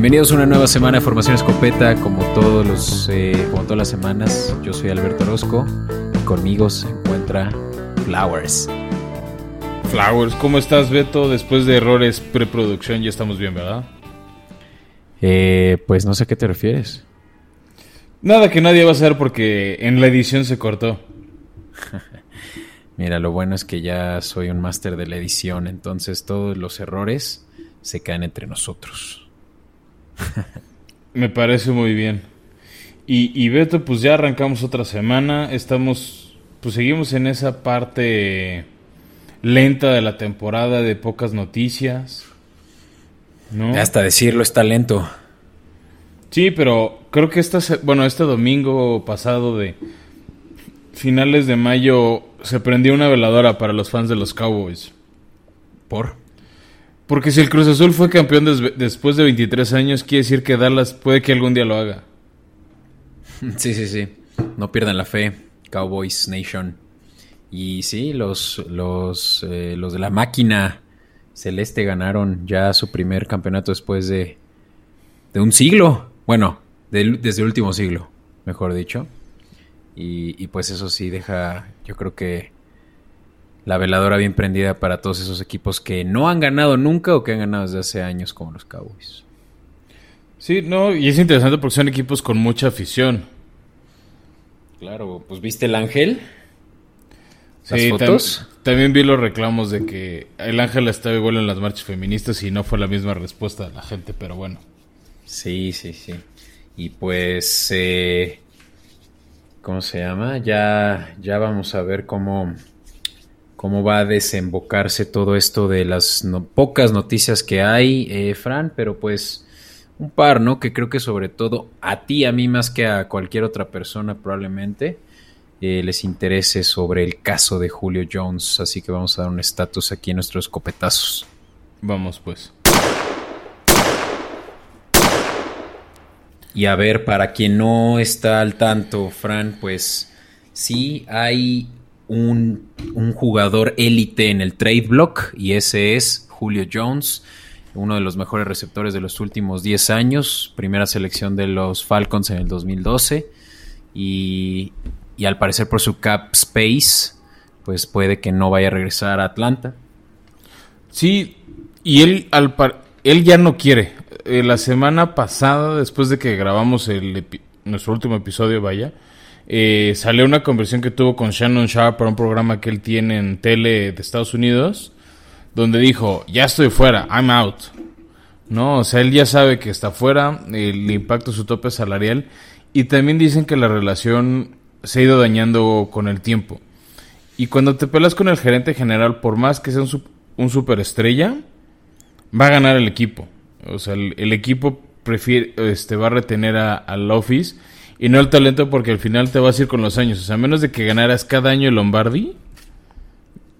Bienvenidos a una nueva semana de Formación Escopeta, como todos los, eh, como todas las semanas. Yo soy Alberto Orozco y conmigo se encuentra Flowers. Flowers, ¿cómo estás, Beto? Después de errores preproducción, ya estamos bien, ¿verdad? Eh, pues no sé a qué te refieres. Nada que nadie va a saber porque en la edición se cortó. Mira, lo bueno es que ya soy un máster de la edición, entonces todos los errores se caen entre nosotros. Me parece muy bien. Y, y, Beto, pues ya arrancamos otra semana. Estamos, pues seguimos en esa parte lenta de la temporada de pocas noticias. ¿no? Hasta decirlo está lento. Sí, pero creo que esta, bueno, este domingo pasado de finales de mayo se prendió una veladora para los fans de los Cowboys. ¿Por? Porque si el Cruz Azul fue campeón después de 23 años, quiere decir que Dallas puede que algún día lo haga. Sí, sí, sí. No pierdan la fe, Cowboys Nation. Y sí, los, los, eh, los de la máquina celeste ganaron ya su primer campeonato después de, de un siglo. Bueno, desde el último siglo, mejor dicho. Y, y pues eso sí deja, yo creo que la veladora bien prendida para todos esos equipos que no han ganado nunca o que han ganado desde hace años como los Cowboys. Sí, no, y es interesante porque son equipos con mucha afición. Claro, pues viste el ángel. ¿Las fotos? también vi los reclamos de que el ángel estaba igual en las marchas feministas y no fue la misma respuesta de la gente, pero bueno. Sí, sí, sí. Y pues, eh, ¿cómo se llama? Ya, ya vamos a ver cómo, cómo va a desembocarse todo esto de las pocas noticias que hay, eh, Fran, pero pues un par, ¿no? Que creo que sobre todo a ti, a mí más que a cualquier otra persona probablemente eh, les interese sobre el caso de Julio Jones, así que vamos a dar un estatus aquí en nuestros copetazos. Vamos pues. Y a ver, para quien no está al tanto, Fran, pues sí hay un, jugador élite en el trade block y ese es Julio Jones, uno de los mejores receptores de los últimos 10 años, primera selección de los Falcons en el 2012 y, y al parecer por su cap space, pues puede que no vaya a regresar a Atlanta. Sí, y él, al él ya no quiere. Eh, la semana pasada, después de que grabamos nuestro último episodio, vaya, eh, salió una conversación que tuvo con Shannon Sharp para un programa que él tiene en tele de Estados Unidos, donde dijo, ya estoy fuera, I'm out. No, o sea, él ya sabe que está fuera, el impacto de su tope salarial, y también dicen que la relación se ha ido dañando con el tiempo. Y cuando te pelas con el gerente general, por más que sea un, un superestrella, va a ganar el equipo. O sea, el, equipo prefiere, este, va a retener al office y no el talento porque al final te vas a ir con los años. O sea, a menos de que ganaras cada año el Lombardi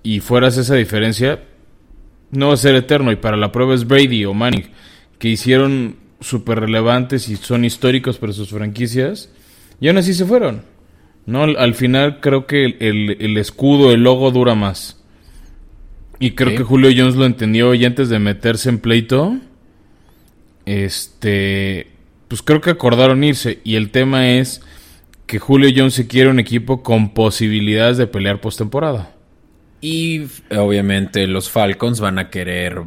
y fueras esa diferencia, no va a ser eterno. Y para la prueba es Brady o Manning, que hicieron súper relevantes y son históricos para sus franquicias. Y aún así se fueron. No, al final creo que el, escudo, el logo dura más. Y creo que Julio Jones lo entendió y antes de meterse en pleito, este, pues creo que acordaron irse. Y el tema es que Julio Jones se quiere un equipo con posibilidades de pelear postemporada. Y obviamente los Falcons van a querer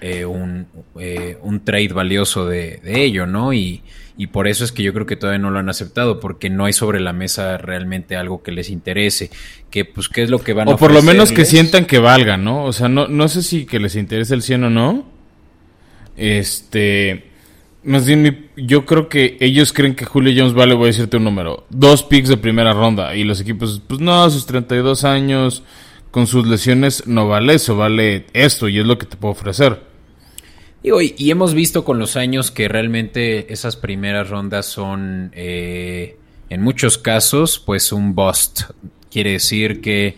eh, un, eh, un, trade valioso de, ello, ¿no? Y, y, por eso es que yo creo que todavía no lo han aceptado, porque no hay sobre la mesa realmente algo que les interese. Que, pues, ¿qué es lo que van a O por lo menos que sientan que valgan, ¿no? O sea, no, no sé si que les interese el 100 o no. Este. Más bien, yo creo que ellos creen que Julio Jones vale, voy a decirte un número, dos picks de primera ronda. Y los equipos, pues no, sus 32 años, con sus lesiones, no vale eso, vale esto, y es lo que te puedo ofrecer. Y, y hemos visto con los años que realmente esas primeras rondas son, eh, en muchos casos, pues un bust. Quiere decir que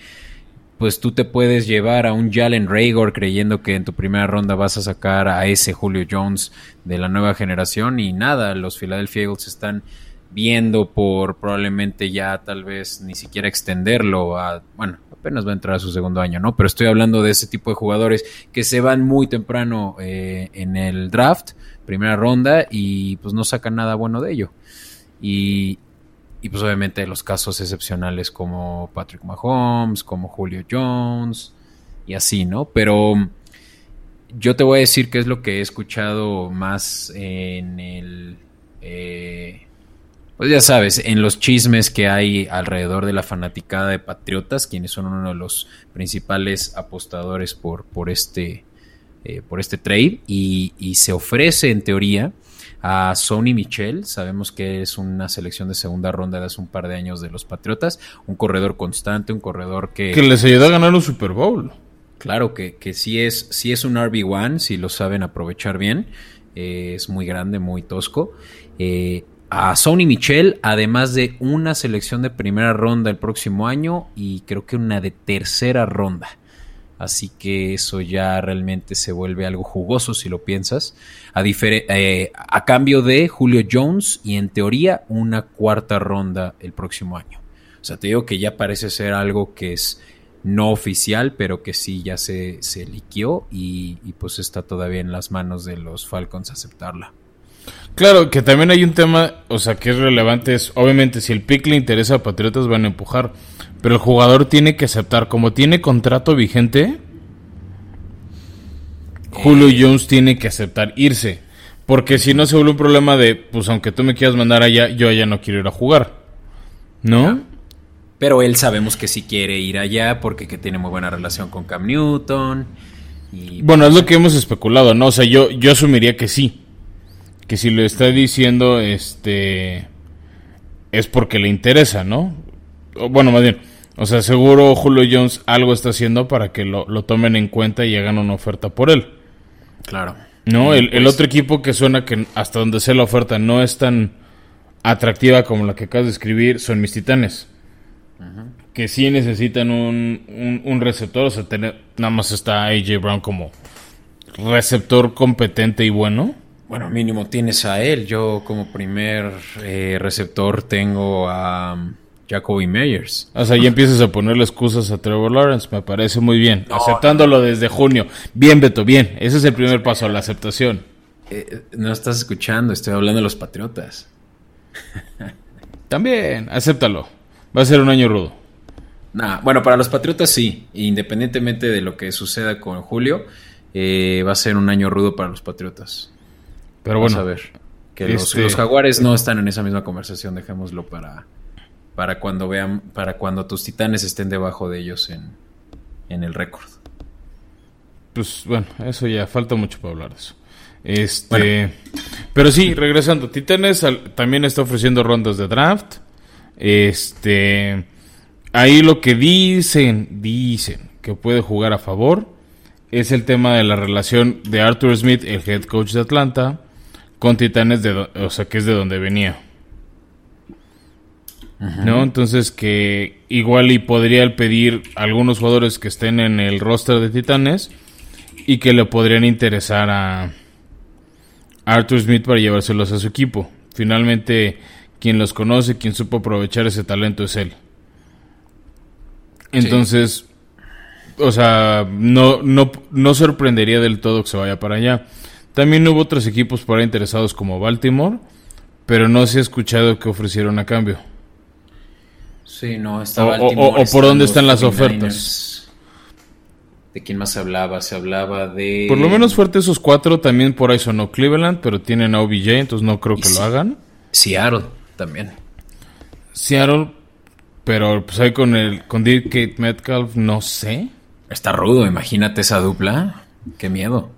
pues tú te puedes llevar a un Jalen Raygor creyendo que en tu primera ronda vas a sacar a ese Julio Jones de la nueva generación y nada, los Philadelphia Eagles están viendo por probablemente ya tal vez ni siquiera extenderlo a, bueno, apenas va a entrar a su segundo año, ¿no? Pero estoy hablando de ese tipo de jugadores que se van muy temprano eh, en el draft, primera ronda, y pues no sacan nada bueno de ello. Y, y pues obviamente los casos excepcionales como Patrick Mahomes, como Julio Jones, y así, ¿no? Pero yo te voy a decir qué es lo que he escuchado más en el... Eh, pues ya sabes, en los chismes que hay alrededor de la fanaticada de Patriotas, quienes son uno de los principales apostadores por, por, este, eh, por este trade, y, se ofrece en teoría a Sony Michel, sabemos que es una selección de segunda ronda de hace un par de años de los Patriotas, un corredor constante, un corredor que... Que les ayuda a ganar un Super Bowl. Claro que, que sí, es, sí es un RB1, si lo saben aprovechar bien, eh, es muy grande, muy tosco. Eh, a Sony Michel, además de una selección de primera ronda el próximo año y creo que una de tercera ronda. Así que eso ya realmente se vuelve algo jugoso si lo piensas. A, eh, a cambio de Julio Jones y en teoría una cuarta ronda el próximo año. O sea, te digo que ya parece ser algo que es no oficial, pero que sí ya se, se liquió y, y pues está todavía en las manos de los Falcons aceptarla. Claro, que también hay un tema, o sea, que es relevante, es obviamente si el pick le interesa a Patriotas van a empujar, pero el jugador tiene que aceptar, como tiene contrato vigente, Julio eh. Jones tiene que aceptar irse, porque si no se vuelve un problema de, pues aunque tú me quieras mandar allá, yo allá no quiero ir a jugar, ¿no? Pero él sabemos que sí quiere ir allá porque que tiene muy buena relación con Cam Newton. Y, bueno, es lo que hemos especulado, ¿no? O sea, yo, yo asumiría que sí que si lo está diciendo este es porque le interesa, ¿no? bueno, más bien, o sea, seguro Julio Jones algo está haciendo para que lo, tomen en cuenta y hagan una oferta por él. Claro. No, el, el, pues otro equipo que suena que hasta donde sea la oferta no es tan atractiva como la que acabas de escribir son mis titanes. Que sí necesitan un, un, receptor, o sea, tener, nada más está AJ Brown como receptor competente y bueno. Bueno, mínimo tienes a él. Yo como primer eh, receptor tengo a Jacoby Meyers. O sea, ya empiezas a ponerle excusas a Trevor Lawrence, me parece muy bien. Aceptándolo desde junio. Bien, Beto, bien. Ese es el primer paso, la aceptación. Eh, no estás escuchando, estoy hablando de los Patriotas. También, acéptalo. Va a ser un año rudo. Nah, bueno, para los Patriotas sí. Independientemente de lo que suceda con Julio, eh, va a ser un año rudo para los Patriotas. Pero bueno. a ver. Que los, este jaguares no están en esa misma conversación, dejémoslo para, para cuando vean, para cuando tus titanes estén debajo de ellos en, en el récord. Pues bueno, eso ya falta mucho para hablar de eso. Este, pero sí, regresando, Titanes también está ofreciendo rondas de draft. Este, ahí lo que dicen, dicen que puede jugar a favor es el tema de la relación de Arthur Smith, el head coach de Atlanta, con Titanes, de, o sea, que es de donde venía. ¿No? Entonces que igual y podría pedir algunos jugadores que estén en el roster de Titanes y que le podrían interesar a Arthur Smith para llevárselos a su equipo. Finalmente, quien los conoce, quien supo aprovechar ese talento es él. Entonces, o sea, no, no, no sorprendería del todo que se vaya para allá. También hubo otros equipos por ahí interesados como Baltimore, pero no se ha escuchado que ofrecieron a cambio. Sí, no, está o, Baltimore. O, por dónde están las ofertas. ¿De quién más se hablaba? Se hablaba de... Por lo menos fuerte esos cuatro, también por ahí sonó Cleveland, pero tienen a OBJ, entonces no creo que lo hagan. Seattle también. Seattle, pero pues ahí con el con Kate Metcalf, no sé. Está rudo, imagínate esa dupla. Qué miedo.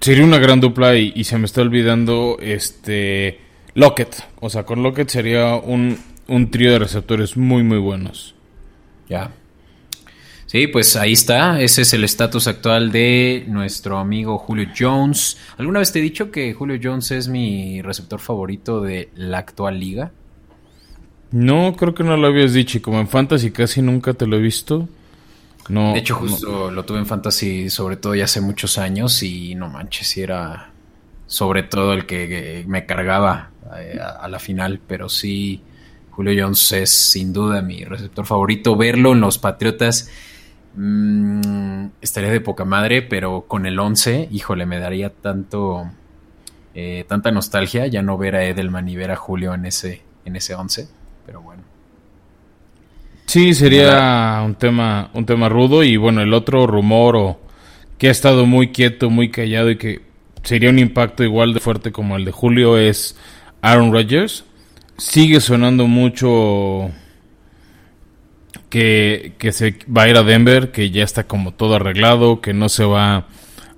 Sería una gran dupla y, se me está olvidando este Lockett. O sea, con Lockett sería un, un trío de receptores muy, muy buenos. Ya. Sí, pues ahí está. Ese es el estatus actual de nuestro amigo Julio Jones. ¿Alguna vez te he dicho que Julio Jones es mi receptor favorito de la actual liga? No, creo que no lo habías dicho. Y como en Fantasy casi nunca te lo he visto de hecho, justo lo tuve en Fantasy, sobre todo ya hace muchos años, y no manches, si era sobre todo el que, me cargaba eh, a, la final, pero sí, Julio Jones es sin duda mi receptor favorito. Verlo en los Patriotas mm, estaría de poca madre, pero con el 11, híjole, me daría tanto eh, tanta nostalgia ya no ver a Edelman y ver a Julio en ese en ese 11, pero bueno. Sí, sería un tema un tema rudo y bueno, el otro rumor o que ha estado muy quieto, muy callado y que sería un impacto igual de fuerte como el de Julio es Aaron Rodgers. Sigue sonando mucho que, se va a ir a Denver, que ya está como todo arreglado, que no se va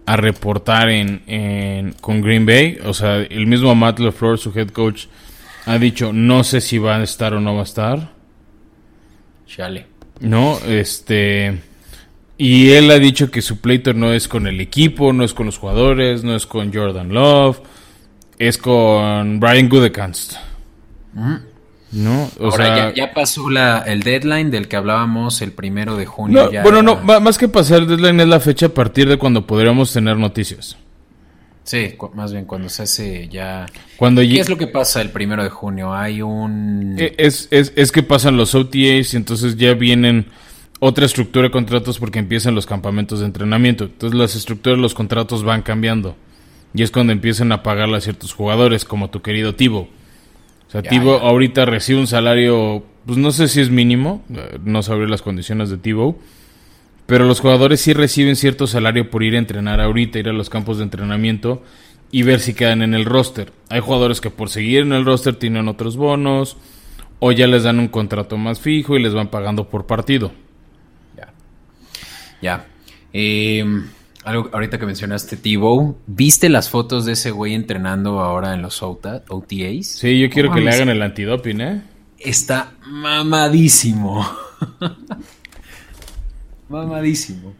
a reportar en, con Green Bay. O sea, el mismo Matt LeFleur, su head coach, ha dicho, no sé si va a estar o no va a estar. Chale. No, este... Y él ha dicho que su pleito no es con el equipo, no es con los jugadores, no es con Jordan Love, es con Brian Gudekanst. ¿No? Ahora ya, pasó la, el deadline del que hablábamos el primero de junio. bueno, no, más que pasar el deadline es la fecha a partir de cuando podríamos tener noticias. Sí, más bien cuando se hace ya... Cuando ¿Qué es lo que pasa el primero de junio? Hay un... E, es, es, es que pasan los OTAs y entonces ya vienen otra estructura de contratos porque empiezan los campamentos de entrenamiento. Entonces las estructuras de los contratos van cambiando. Y es cuando empiezan a pagarle a ciertos jugadores, como tu querido Tibo. O sea, Tibo ahorita recibe un salario, pues no sé si es mínimo, eh, no sabré las condiciones de Tibo. Pero los jugadores sí reciben cierto salario por ir a entrenar ahorita, ir a los campos de entrenamiento y ver si quedan en el roster. Hay jugadores que por seguir en el roster tienen otros bonos o ya les dan un contrato más fijo y les van pagando por partido. Ya. Eh, algo, ahorita que mencionaste Tivo, ¿viste las fotos de ese güey entrenando ahora en los OTAs? Sí, yo quiero que le hagan el antidoping, ¿eh? Está mamadísimo. mamadísimo.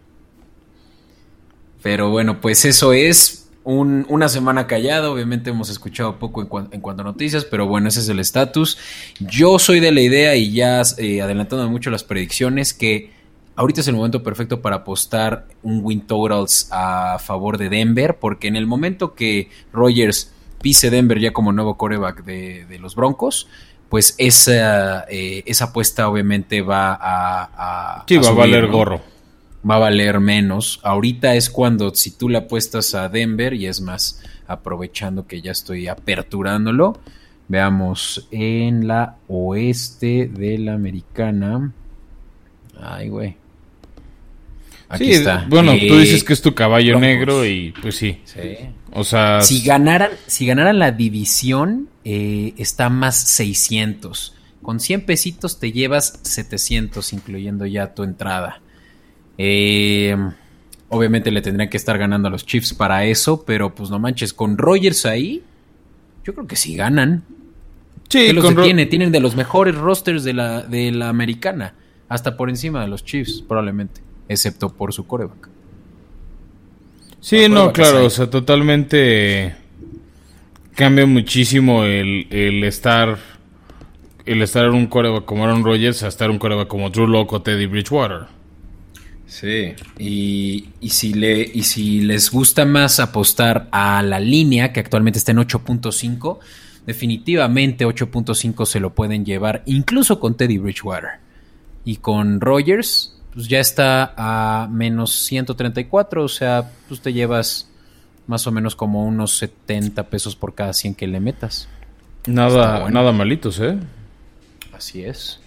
Pero bueno, pues eso es una semana callado. Obviamente hemos escuchado poco en, cuanto a noticias, pero bueno, ese es el estatus. Yo soy de la idea y ya eh, adelantando mucho las predicciones que ahorita es el momento perfecto para apostar un win totals a favor de Denver, porque en el momento que Rogers pise Denver ya como nuevo coreback de, los Broncos, pues esa, eh, esa apuesta obviamente va a... sí, va a valer gorro. Va a valer menos. Ahorita es cuando si tú le apuestas a Denver, y es más, aprovechando que ya estoy aperturándolo, veamos en la oeste de la americana. Ay, güey. Aquí está. Bueno, tú dices que es tu caballo negro y pues sí. Sí. O sea. Si ganaran, si ganaran la división, eh, está más 600. Con 100 pesitos te llevas 700, incluyendo ya tu entrada. Eh, obviamente le tendrían que estar ganando a los Chiefs para eso, pero pues no manches, con Rogers ahí, yo creo que sí ganan. Sí, los tiene, tienen de los mejores rosters de la, de la americana, hasta por encima de los Chiefs, probablemente excepto por su coreback. Sí, no, claro, o sea, totalmente cambia muchísimo el, el estar el estar en un coreback como Aaron Rodgers a estar en un coreback como Drew Locke o Teddy Bridgewater. Sí, y, y, si le, y si les gusta más apostar a la línea, que actualmente está en 8.5, definitivamente 8.5 se lo pueden llevar, incluso con Teddy Bridgewater. Y con Rogers, pues ya está a menos 134, o sea, pues te llevas más o menos como unos 70 pesos por cada 100 que le metas. Nada, nada malitos, ¿eh? Así es.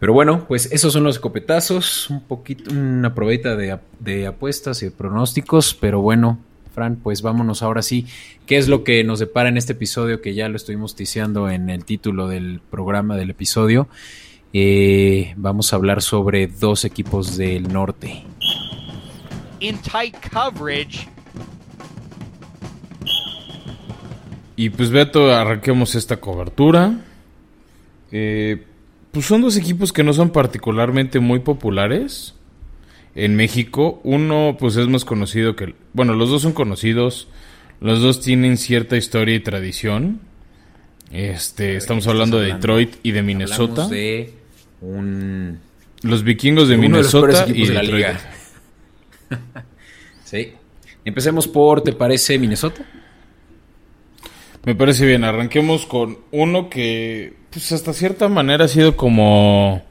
Pero bueno, pues esos son los escopetazos, un poquito, una probeta de, de apuestas y de pronósticos, pero bueno, Fran, pues vámonos ahora sí. ¿Qué es lo que nos depara en este episodio que ya lo estuvimos ticiando en el título del programa del episodio? Eh, vamos a hablar sobre dos equipos del norte. In tight coverage. Y pues Beto, arranquemos esta cobertura. Eh, pues son dos equipos que no son particularmente muy populares en México. Uno pues es más conocido que... Bueno, los dos son conocidos. Los dos tienen cierta historia y tradición. Este, estamos hablando de Detroit y de Minnesota. De los vikingos de Minnesota y de la liga. sí. Empecemos por, ¿te parece Minnesota? Me parece bien. Arranquemos con uno que, pues hasta cierta manera ha sido como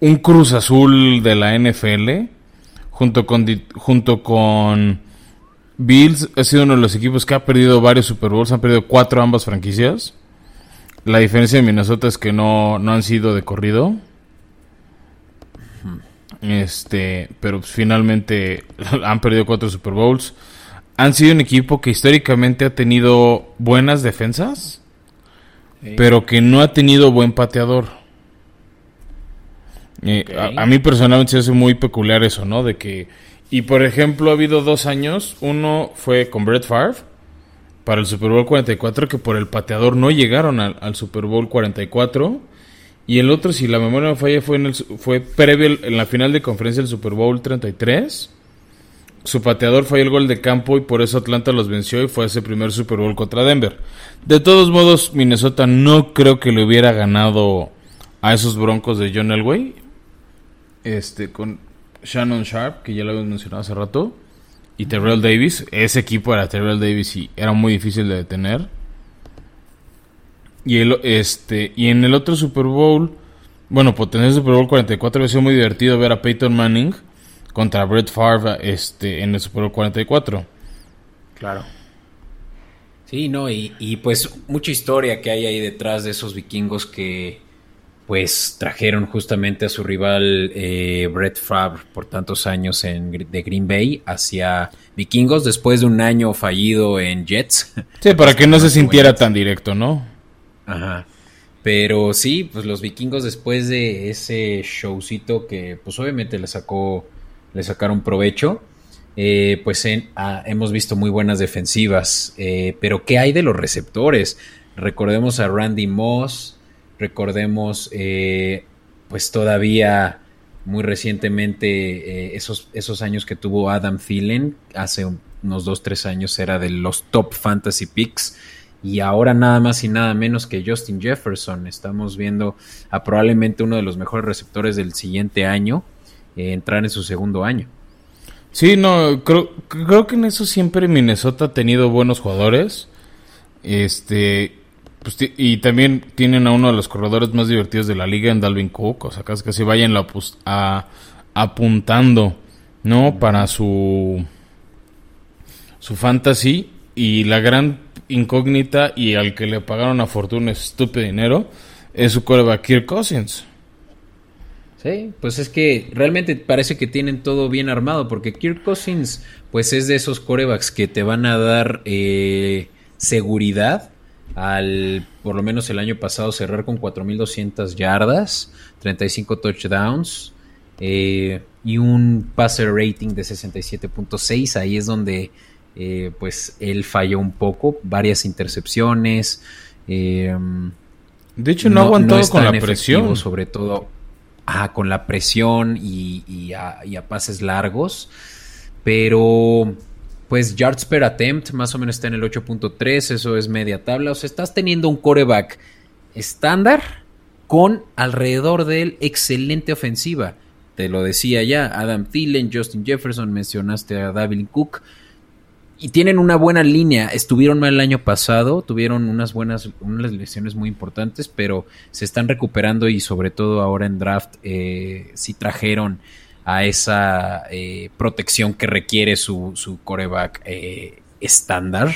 un Cruz Azul de la NFL, junto con, junto con Bills, ha sido uno de los equipos que ha perdido varios Super Bowls, han perdido cuatro ambas franquicias. La diferencia de Minnesota es que no, no han sido de corrido. Este, pero pues, finalmente han perdido cuatro Super Bowls. Han sido un equipo que históricamente ha tenido buenas defensas, pero que no ha tenido buen pateador. Eh, a, mí personalmente se hace muy peculiar eso, ¿no? De que, y por ejemplo, ha habido dos años. Uno fue con Brett Favre para el Super Bowl 44, que por el pateador no llegaron al, Super Bowl 44 y el otro, si la memoria no falla, fue, en el, fue previo en la final de conferencia del Super Bowl 33. Su pateador fue el gol de campo y por eso Atlanta los venció y fue ese primer Super Bowl contra Denver. De todos modos, Minnesota no creo que le hubiera ganado a esos Broncos de John Elway. Este, con Shannon Sharp, que ya lo habíamos mencionado hace rato, y Terrell Davis. Ese equipo era Terrell Davis y era muy difícil de detener. Y, este, y en el otro Super Bowl, bueno, por tener Super Bowl 44 había sido muy divertido ver a Peyton Manning contra Brett Favre este, en el Super Bowl 44. Claro. Sí, no, y, pues mucha historia que hay ahí detrás de esos vikingos que pues trajeron justamente a su rival eh, Brett Favre por tantos años en, de Green Bay hacia vikingos después de un año fallido en Jets. Sí, para que no se sintiera tan directo, ¿no? Ajá. Pero sí, pues los vikingos después de ese showcito que pues obviamente le sacó, le sacaron provecho, eh, pues ah, hemos visto muy buenas defensivas. Eh, pero ¿qué hay de los receptores? Recordemos a Randy Moss, recordemos eh, pues todavía muy recientemente esos, esos años que tuvo Adam Thielen, hace unos 2-3 años era de los top fantasy picks y ahora nada más y nada menos que Justin Jefferson. Estamos viendo a probablemente uno de los mejores receptores del siguiente año eh, entrar en su segundo año. Sí, no, creo, creo que en eso siempre Minnesota ha tenido buenos jugadores. Este, pues, y también tienen a uno de los corredores más divertidos de la liga en Dalvin Cook. O sea, casi casi vayan a, apuntando, ¿no? Para su, su fantasy. Y la gran incógnita y al que le pagaron a fortuna estúpido dinero es su coreback Kirk Cousins. Sí, pues es que realmente parece que tienen todo bien armado porque Kirk Cousins pues es de esos corebacks que te van a dar eh, seguridad al por lo menos el año pasado cerrar con 4.200 yardas, 35 touchdowns eh, y un passer rating de 67.6. Ahí es donde eh, pues él falló un poco, varias intercepciones. Eh, de hecho, no, aguantó con la presión. Sobre todo ah, con la presión y, a, pases largos. Pero, pues, yards per attempt más o menos está en el 8.3, eso es media tabla. O sea, estás teniendo un coreback estándar con alrededor de él excelente ofensiva. Te lo decía ya, Adam Thielen, Justin Jefferson, mencionaste a David Cook y tienen una buena línea. Estuvieron mal el año pasado, tuvieron unas buenas, unas lesiones muy importantes, pero se están recuperando y sobre todo ahora en draft eh, sí trajeron a esa eh, protección que requiere su, su coreback eh, estándar.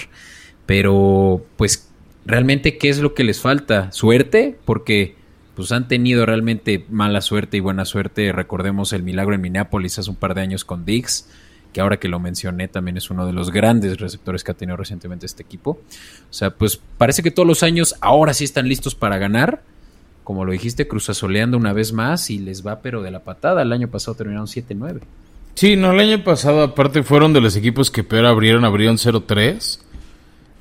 Pero pues realmente qué es lo que les falta? Suerte, porque pues han tenido realmente mala suerte y buena suerte. Recordemos el milagro en Minneapolis hace un par de años con Diggs que ahora que lo mencioné también es uno de los grandes receptores que ha tenido recientemente este equipo. O sea, pues parece que todos los años ahora sí están listos para ganar. Como lo dijiste, cruzazoleando una vez más y les va pero de la patada. El año pasado terminaron 7-9. Sí, no, el año pasado aparte fueron de los equipos que peor abrieron, abrieron 0-3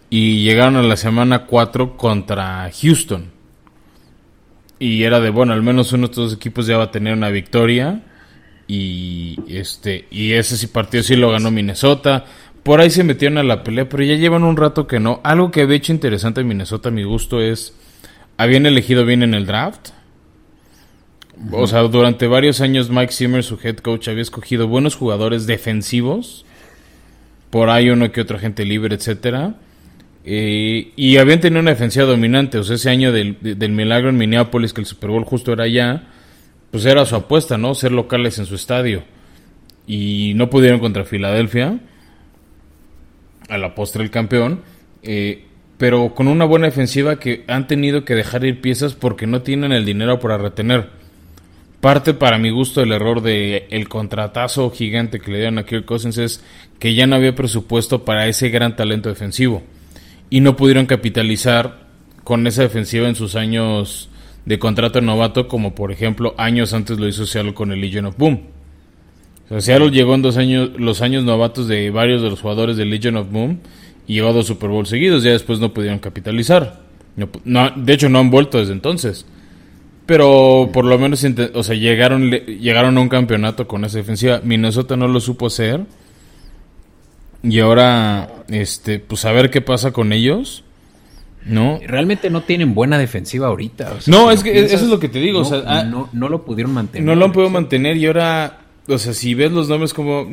y llegaron a la semana 4 contra Houston. Y era de, bueno, al menos uno de estos equipos ya va a tener una victoria y este y ese sí partido sí lo ganó Minnesota. Por ahí se metieron a la pelea, pero ya llevan un rato que no. Algo que había hecho interesante en Minnesota a mi gusto es habían elegido bien en el draft. O sea, durante varios años Mike Zimmer, su head coach, había escogido buenos jugadores defensivos. Por ahí uno que otra gente libre, etcétera. Eh, y habían tenido una defensiva dominante. O sea, ese año del, del milagro en Minneapolis, que el Super Bowl justo era allá pues era su apuesta, ¿no? Ser locales en su estadio. Y no pudieron contra Filadelfia, a la postre el campeón, eh, pero con una buena defensiva que han tenido que dejar ir piezas porque no tienen el dinero para retener. Parte para mi gusto del error de el contratazo gigante que le dieron a Kirk Cousins es que ya no había presupuesto para ese gran talento defensivo y no pudieron capitalizar con esa defensiva en sus años de contrato novato como por ejemplo años antes lo hizo Seattle con el Legion of Boom. O Seattle llegó en dos años, los años novatos de varios de los jugadores del Legion of Boom y llegó a dos Super Bowl seguidos, ya después no pudieron capitalizar. No, de hecho no han vuelto desde entonces. Pero por lo menos, o sea, llegaron, llegaron a un campeonato con esa defensiva. Minnesota no lo supo hacer. Y ahora, este, pues a ver qué pasa con ellos. ¿No? Realmente no tienen buena defensiva ahorita. no, es que eso es lo que te digo. No, o sea, ah, no, no, lo pudieron mantener. No lo han podido mantener y ahora, o sea, si ves los nombres como,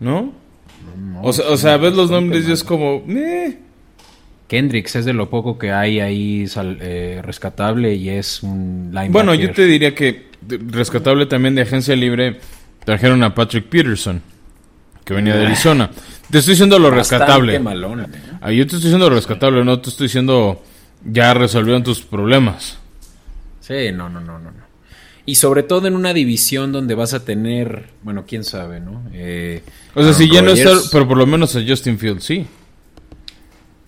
¿no? O, sea, o sea, ves los nombres y es como, Kendricks es de lo poco que hay ahí eh, rescatable y es un linebacker. Bueno, yo te diría que rescatable también de agencia libre trajeron a Patrick Peterson, que venía de ah. Arizona. Te estoy diciendo lo rescatable. Malona, ah, yo te estoy diciendo lo rescatable, no te estoy diciendo ya resolvieron tus problemas. Sí, no, no, no, no. Y sobre todo en una división donde vas a tener, bueno, quién sabe, ¿no? Eh, o sea, si ya no está, pero por lo menos a Justin Fields sí.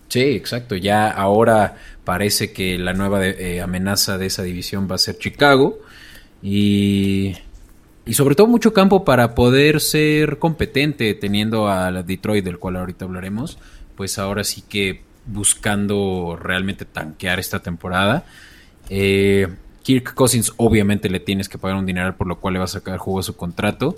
Sí, exacto. Ya ahora parece que la nueva eh, amenaza de esa división va a ser Chicago. Y, y sobre todo mucho campo para poder ser competente teniendo a Detroit, del cual ahorita hablaremos. Pues ahora sí que buscando realmente tanquear esta temporada. Eh, Kirk Cousins obviamente le tienes que pagar un dineral por lo cual le va a sacar jugo a su contrato.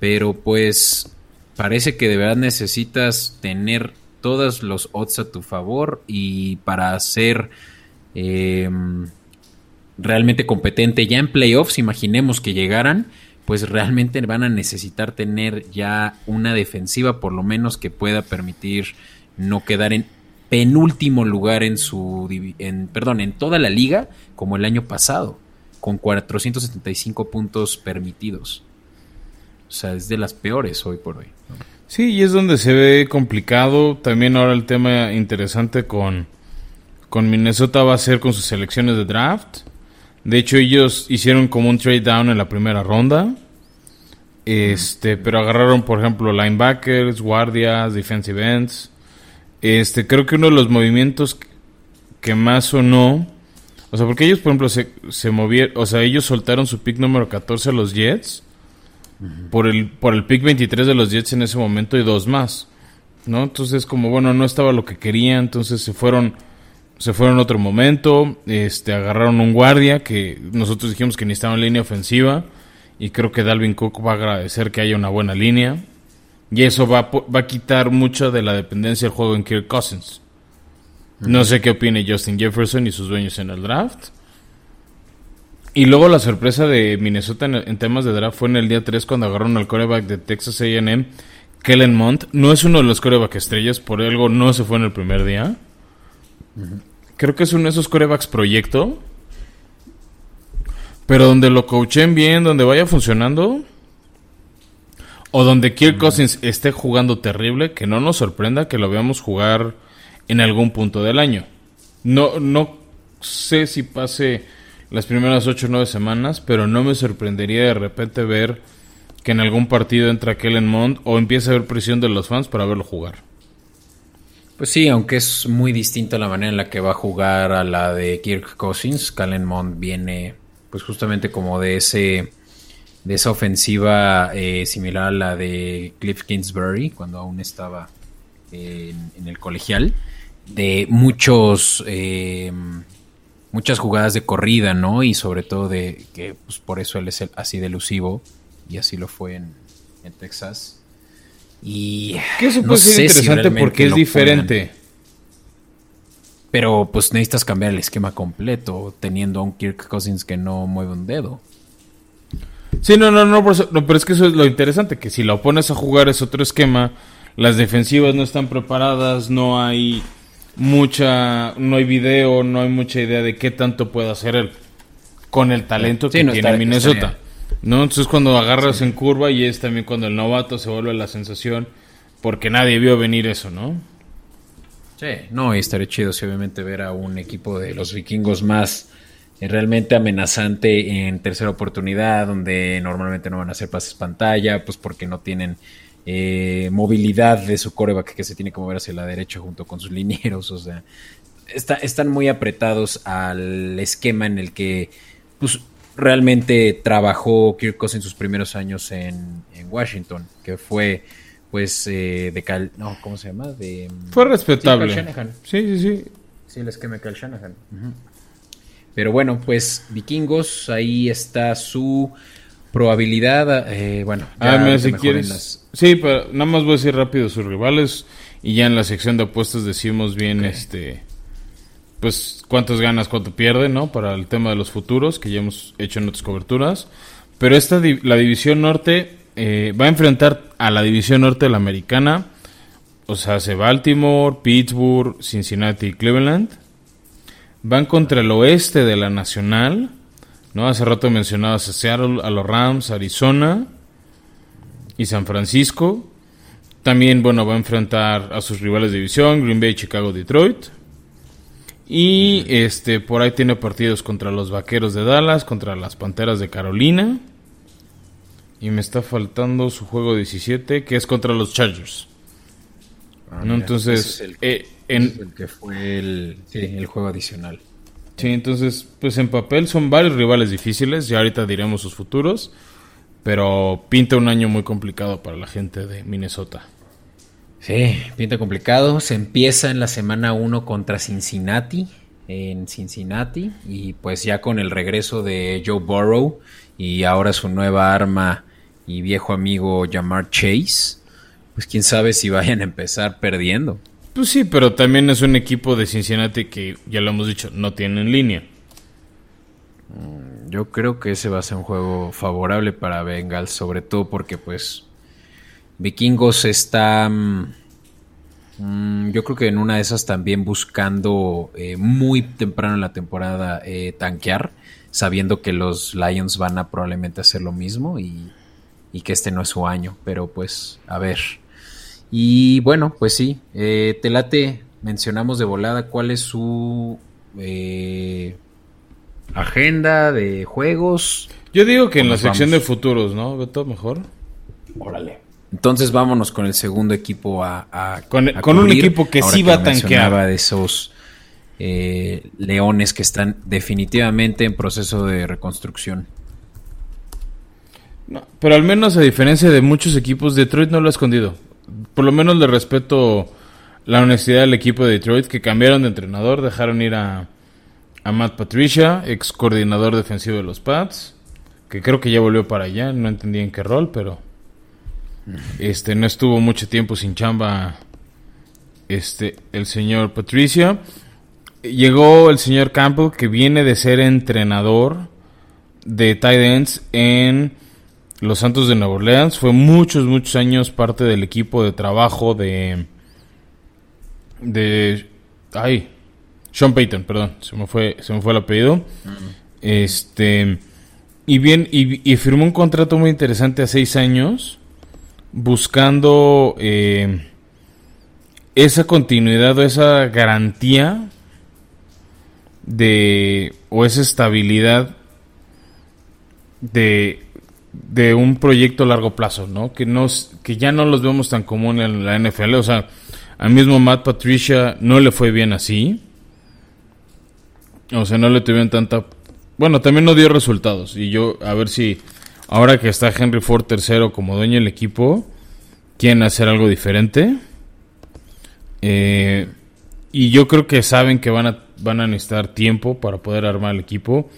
Pero pues parece que de verdad necesitas tener todos los odds a tu favor y para ser em, realmente competente ya en playoffs, imaginemos que llegaran, pues realmente van a necesitar tener ya una defensiva por lo menos que pueda permitir no quedar en penúltimo lugar en su perdón, en toda la liga como el año pasado, con 475 puntos permitidos. O sea, es de las peores hoy por hoy. Sí, y es donde se ve complicado. También ahora el tema interesante con, con Minnesota va a ser con sus selecciones de draft. De hecho, ellos hicieron como un trade down en la primera ronda. Este, pero agarraron, por ejemplo, linebackers, guardias, defensive ends. Este, creo que uno de los movimientos que más sonó, o sea, porque ellos, por ejemplo, se, se movieron, o sea, ellos soltaron su pick número 14 a los Jets por el, por el pick 23 de los Jets en ese momento y dos más. ¿no? Entonces, como bueno, no estaba lo que quería, entonces se fueron se fueron otro momento, este agarraron un guardia que nosotros dijimos que necesitaban línea ofensiva y creo que Dalvin Cook va a agradecer que haya una buena línea y eso va, va a quitar mucho de la dependencia del juego en Kirk Cousins. No sé qué opine Justin Jefferson y sus dueños en el draft. Y luego la sorpresa de Minnesota en, temas de draft fue en el día 3 cuando agarraron al coreback de Texas AM, Kellen Mond. No es uno de los coreback estrellas, por algo no se fue en el primer día. Creo que es uno de esos corebacks proyecto. Pero donde lo coachen bien, donde vaya funcionando. O donde Kirk Cousins esté jugando terrible, que no nos sorprenda que lo veamos jugar en algún punto del año. No, no sé si pase las primeras 8 o 9 semanas, pero no me sorprendería de repente ver que en algún partido entra Kellen Mond o empieza a haber presión de los fans para verlo jugar. Pues sí, aunque es muy distinta la manera en la que va a jugar a la de Kirk Cousins, Kellen Mond viene pues justamente como de ese de esa ofensiva eh, similar a la de Cliff Kingsbury cuando aún estaba en, el colegial, de muchos eh, muchas jugadas de corrida, ¿no? Y sobre todo de que pues, por eso él es así delusivo y así lo fue en, Texas. Y que eso puede ser interesante porque es diferente. Pero pues necesitas cambiar el esquema completo teniendo a un Kirk Cousins que no mueve un dedo. Sí, no, no, no, no, pero es que eso es lo interesante, que si lo pones a jugar es otro esquema, las defensivas no están preparadas, no hay mucha, no hay video, no hay mucha idea de qué tanto puede hacer él. con el talento que tiene Minnesota. ¿no? Entonces cuando agarras en curva y es también cuando el novato se vuelve la sensación porque nadie vio venir eso, ¿no? Sí, no, y estaría chido si obviamente ver a un equipo de los vikingos más realmente amenazante en tercera oportunidad, donde normalmente no van a hacer pases pantalla, pues porque no tienen eh, movilidad de su coreback que se tiene que mover hacia la derecha junto con sus linieros, o sea, están muy apretados al esquema en el que pues, realmente trabajó Kirk Cousins en sus primeros años en, en Washington, que fue pues eh, de Cal... No, ¿cómo se llama? De, Fue respetable. Sí, sí, sí. Sí, el esquema de Cal Shanahan. Pero bueno, pues vikingos, ahí está su probabilidad. Eh, bueno, ya ah, si quieres. Sí, pero nada más voy a decir rápido sus rivales y ya en la sección de apuestas decimos bien este pues cuántos ganas, cuánto pierde, ¿no? Para el tema de los futuros que ya hemos hecho en otras coberturas. Pero esta la división norte eh, va a enfrentar a la división norte de la americana. O sea, hace Baltimore, Pittsburgh, Cincinnati y Cleveland. Van contra el oeste de la nacional. ¿no? Hace rato mencionabas a Seattle, a los Rams, Arizona y San Francisco. También, bueno, va a enfrentar a sus rivales de división, Green Bay, Chicago, Detroit. Y este por ahí tiene partidos contra los Vaqueros de Dallas, contra las Panteras de Carolina. Y me está faltando su juego 17, que es contra los Chargers. Ah, entonces, el, eh, en, que fue el, el juego adicional. Sí, entonces, pues en papel son varios rivales difíciles. Ya ahorita diremos sus futuros. Pero pinta un año muy complicado para la gente de Minnesota. Sí, pinta complicado. Se empieza en la semana 1 contra Cincinnati. En Cincinnati. Y pues ya con el regreso de Joe Burrow. Y ahora su nueva arma y viejo amigo Jamar Chase, pues quién sabe si vayan a empezar perdiendo. Pues sí, pero también es un equipo de Cincinnati que, ya lo hemos dicho, no tiene en línea. Yo creo que ese va a ser un juego favorable para Bengals, sobre todo porque pues Vikingos está... Mm, mm, yo creo que en una de esas también buscando eh, muy temprano en la temporada eh, tanquear, sabiendo que los Lions van a probablemente hacer lo mismo y y que este no es su año, pero pues a ver. Y bueno, pues sí, eh, Telate, mencionamos de volada cuál es su eh, agenda de juegos. Yo digo que en la sección de futuros, ¿no? Beto, mejor. Órale. Entonces vámonos con el segundo equipo a, con, un equipo que sí va a tanquear. de esos eh, leones que están definitivamente en proceso de reconstrucción pero al menos a diferencia de muchos equipos, Detroit no lo ha escondido. Por lo menos le respeto la honestidad del equipo de Detroit, que cambiaron de entrenador, dejaron ir a, a Matt Patricia, ex coordinador defensivo de los Pats, que creo que ya volvió para allá, no entendí en qué rol, pero este no estuvo mucho tiempo sin chamba este el señor Patricia. Llegó el señor Campbell, que viene de ser entrenador de tight ends en los Santos de Nueva Orleans. Fue muchos, muchos años parte del equipo de trabajo de. de. Ay. Sean Payton, perdón. Se me fue, se me fue el apellido. Este. Y bien, y, firmó un contrato muy interesante a seis años. Buscando eh, esa continuidad o esa garantía de. o esa estabilidad de de un proyecto a largo plazo, ¿no? Que, nos, que ya no los vemos tan común en la NFL. O sea, al mismo Matt Patricia no le fue bien así. O sea, no le tuvieron tanta... Bueno, también no dio resultados. Y yo, a ver si ahora que está Henry Ford tercero como dueño del equipo, quieren hacer algo diferente. Eh, y yo creo que saben que van a, van a necesitar tiempo para poder armar el equipo.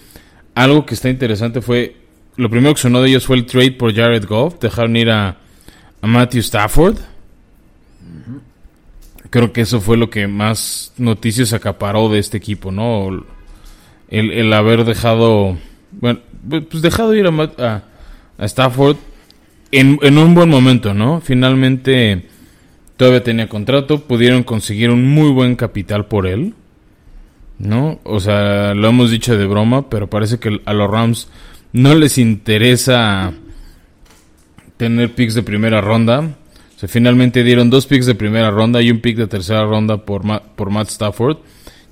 Algo que está interesante fue lo primero que sonó de ellos fue el trade por Jared Goff. Dejaron ir a, Matthew Stafford. Creo que eso fue lo que más noticias acaparó de este equipo, ¿no? El, haber dejado. Bueno, pues dejado ir a, a, Stafford en, en, un buen momento, ¿no? Finalmente todavía tenía contrato, pudieron conseguir un muy buen capital por él. ¿No? O sea, lo hemos dicho de broma, pero parece que a los Rams no les interesa tener picks de primera ronda. O finalmente dieron dos picks de primera ronda y un pick de tercera ronda por, por Matt Stafford.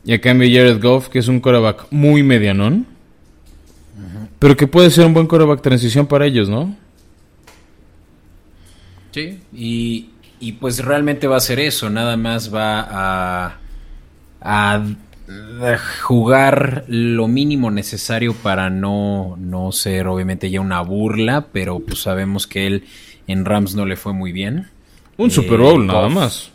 Y a cambio Jared Goff, que es un quarterback muy medianón. Pero que puede ser un buen quarterback transición para ellos, ¿no? Sí, y, y pues realmente va a ser eso. Nada más va a, a jugar lo mínimo necesario para no, no ser obviamente ya una burla, pero pues sabemos que él en Rams no le fue muy bien. Un Super Bowl eh, nada más.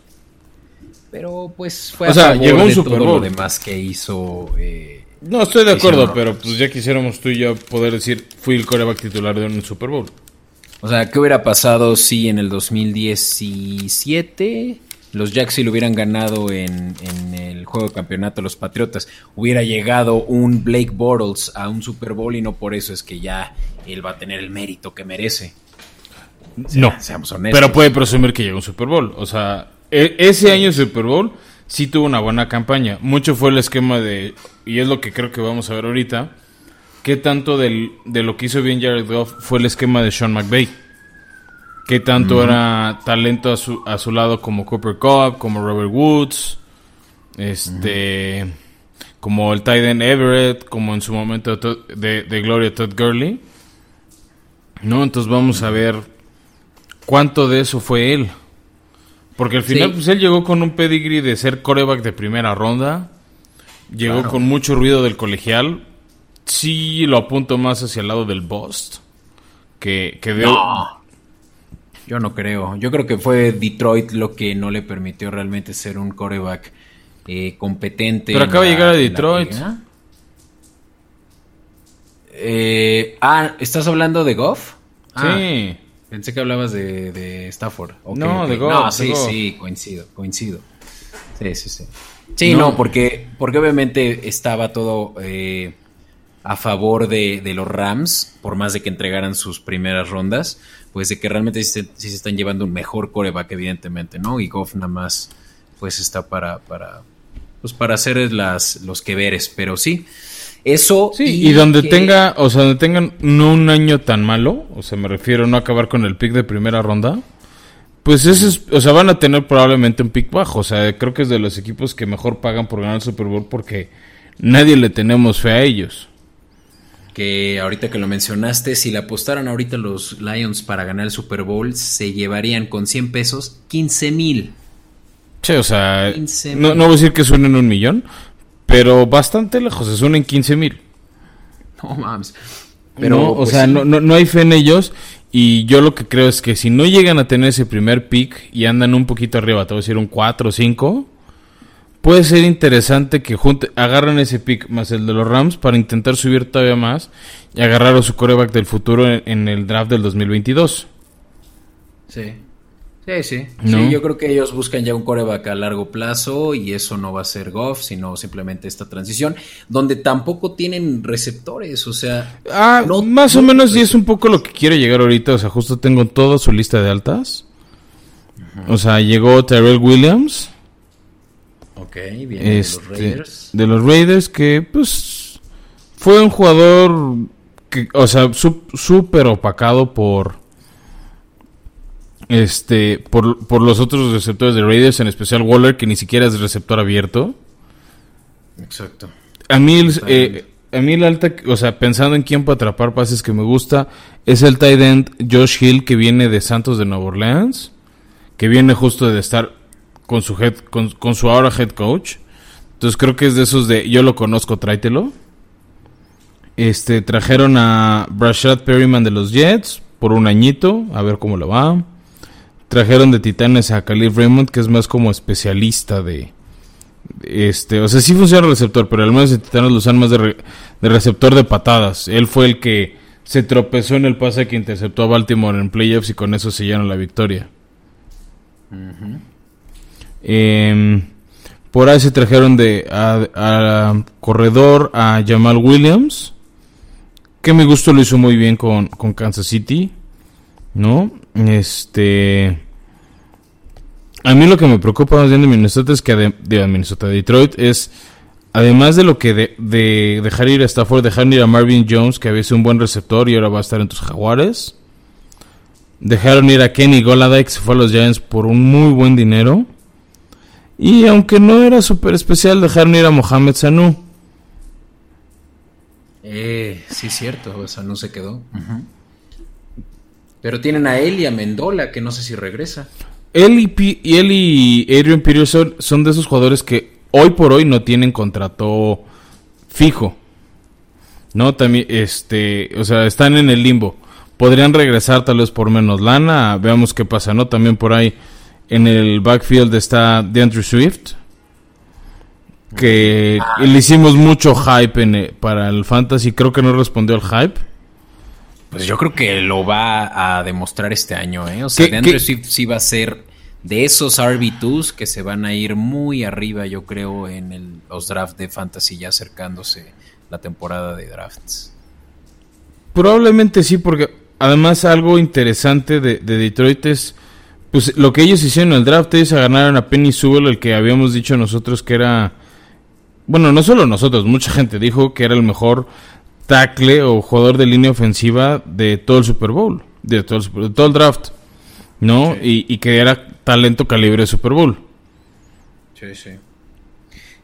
Pero pues fue o a sea, llegó un Super Bowl. todo lo demás que hizo. Eh, no, estoy de acuerdo, pero pues ya quisiéramos tú y yo poder decir, fui el coreback titular de un Super Bowl. O sea, ¿qué hubiera pasado si en el 2017 los Jacks si lo hubieran ganado en, el juego de campeonato los Patriotas, hubiera llegado un Blake Bortles a un Super Bowl y no por eso es que ya él va a tener el mérito que merece. no, seamos honestos. Pero puede presumir que llegó un Super Bowl. O sea, e, ese año Super Bowl sí tuvo una buena campaña. Mucho fue el esquema de, y es lo que creo que vamos a ver ahorita, qué tanto de lo que hizo bien Jared Goff fue el esquema de Sean McVay qué tanto era talento a su, a su lado como Cooper Cup, como Robert Woods, este, como el Titan Everett, como en su momento de, de, Gloria Todd Gurley. ¿No? Entonces vamos a ver cuánto de eso fue él. Porque al final, pues él llegó con un pedigree de ser coreback de primera ronda. Llegó con mucho ruido del colegial. Sí lo apunto más hacia el lado del Bust. Que, que de, yo no creo. Yo creo que fue Detroit lo que no le permitió realmente ser un coreback eh, competente. Pero acaba de llegar a Detroit. Eh, ah, ¿estás hablando de Goff? Ah, sí. Pensé que hablabas de, Stafford. no, de Goff. No, sí, sí, coincido, coincido. Sí, sí, sí. Sí, no, porque, porque obviamente estaba todo eh, a favor de, de, los Rams, por más de que entregaran sus primeras rondas pues de que realmente sí se, están llevando un mejor coreback, evidentemente, ¿no? Y Goff nada más, pues está para, para, pues para hacer las, los que veres, pero sí. Eso. Sí, y, donde tenga, o sea, donde tengan no un año tan malo, o sea, me refiero a no acabar con el pick de primera ronda, pues ese es, o sea, van a tener probablemente un pick bajo, o sea, creo que es de los equipos que mejor pagan por ganar el Super Bowl porque nadie le tenemos fe a ellos que ahorita que lo mencionaste, si le apostaran ahorita los Lions para ganar el Super Bowl, se llevarían con 100 pesos 15 mil. Sí, o sea, no, no, voy a decir que suenen un millón, pero bastante lejos, se suenen 15 mil. No mames. Pero, o pues sea, no, no, no hay fe en ellos. Y yo lo que creo es que si no llegan a tener ese primer pick y andan un poquito arriba, te voy a decir un 4 o 5, puede ser interesante que junte, agarren ese pick más el de los Rams para intentar subir todavía más y agarrar a su coreback del futuro en, el draft del 2022. Sí. Sí, sí. sí. Yo creo que ellos buscan ya un coreback a largo plazo y eso no va a ser Goff, sino simplemente esta transición, donde tampoco tienen receptores, o sea... Ah, más o menos sí es un poco lo que quiere llegar ahorita, o sea, justo tengo toda su lista de altas. O sea, llegó Terrell Williams, Ok, bien. de los este, Raiders. De los Raiders, que pues fue un jugador que, o sea, súper opacado por este por, por, los otros receptores de Raiders, en especial Waller, que ni siquiera es receptor abierto. Exacto. A mí, el, eh, a mí el alta, o sea, pensando en quién puede atrapar pases que me gusta, es el tight end Josh Hill, que viene de Santos de Nueva Orleans, que viene justo de estar con su head, con, su ahora head coach. Entonces creo que es de esos de yo lo conozco, tráetelo. Este, trajeron a Brashad Perryman de los Jets por un añito, a ver cómo lo va. Trajeron de Titanes a Khalif Raymond, que es más como especialista de, este, o sea, sí funciona el receptor, pero al menos de Titanes lo usan más de, receptor de patadas. Él fue el que se tropezó en el pase que interceptó a Baltimore en playoffs y con eso se sellaron la victoria. Em, por ahí se trajeron de a, corredor a Jamal Williams, que me gustó lo hizo muy bien con, Kansas City, ¿no? Este, a mí lo que me preocupa más bien de Minnesota es que de, Minnesota Detroit es además de lo que de, de dejar ir a Stafford, dejar ir a Marvin Jones, que había sido un buen receptor y ahora va a estar en tus jaguares. Dejaron ir a Kenny Goladay, que se fue a los Giants por un muy buen dinero. Y aunque no era súper especial, dejaron ir a Mohamed Sanu. Eh, sí, cierto, Sanu se quedó. Pero tienen a él y a Mendola, que no sé si regresa. Él y, y él y Adrian Peterson son de esos jugadores que hoy por hoy no tienen contrato fijo. No, también, este, o sea, están en el limbo. Podrían regresar tal vez por menos lana. Veamos qué pasa, ¿no? También por ahí en el backfield está DeAndre Swift. Que ah. le hicimos mucho hype en, para el fantasy. Creo que no respondió al hype. Pues yo creo que lo va a demostrar este año, ¿eh? O sea, DeAndre Swift sí va a ser de esos RB2 que se van a ir muy arriba, yo creo, en el, los drafts de fantasy ya acercándose la temporada de drafts. Probablemente sí, porque además algo interesante de, Detroit es pues lo que ellos hicieron en el draft, ellos ganaron a Penny Sewell, el que habíamos dicho nosotros que era, bueno, no solo nosotros, mucha gente dijo que era el mejor tackle o jugador de línea ofensiva de todo el Super Bowl, de todo el, de todo el draft, ¿no? Y, y, que era talento calibre de Super Bowl. Sí, sí.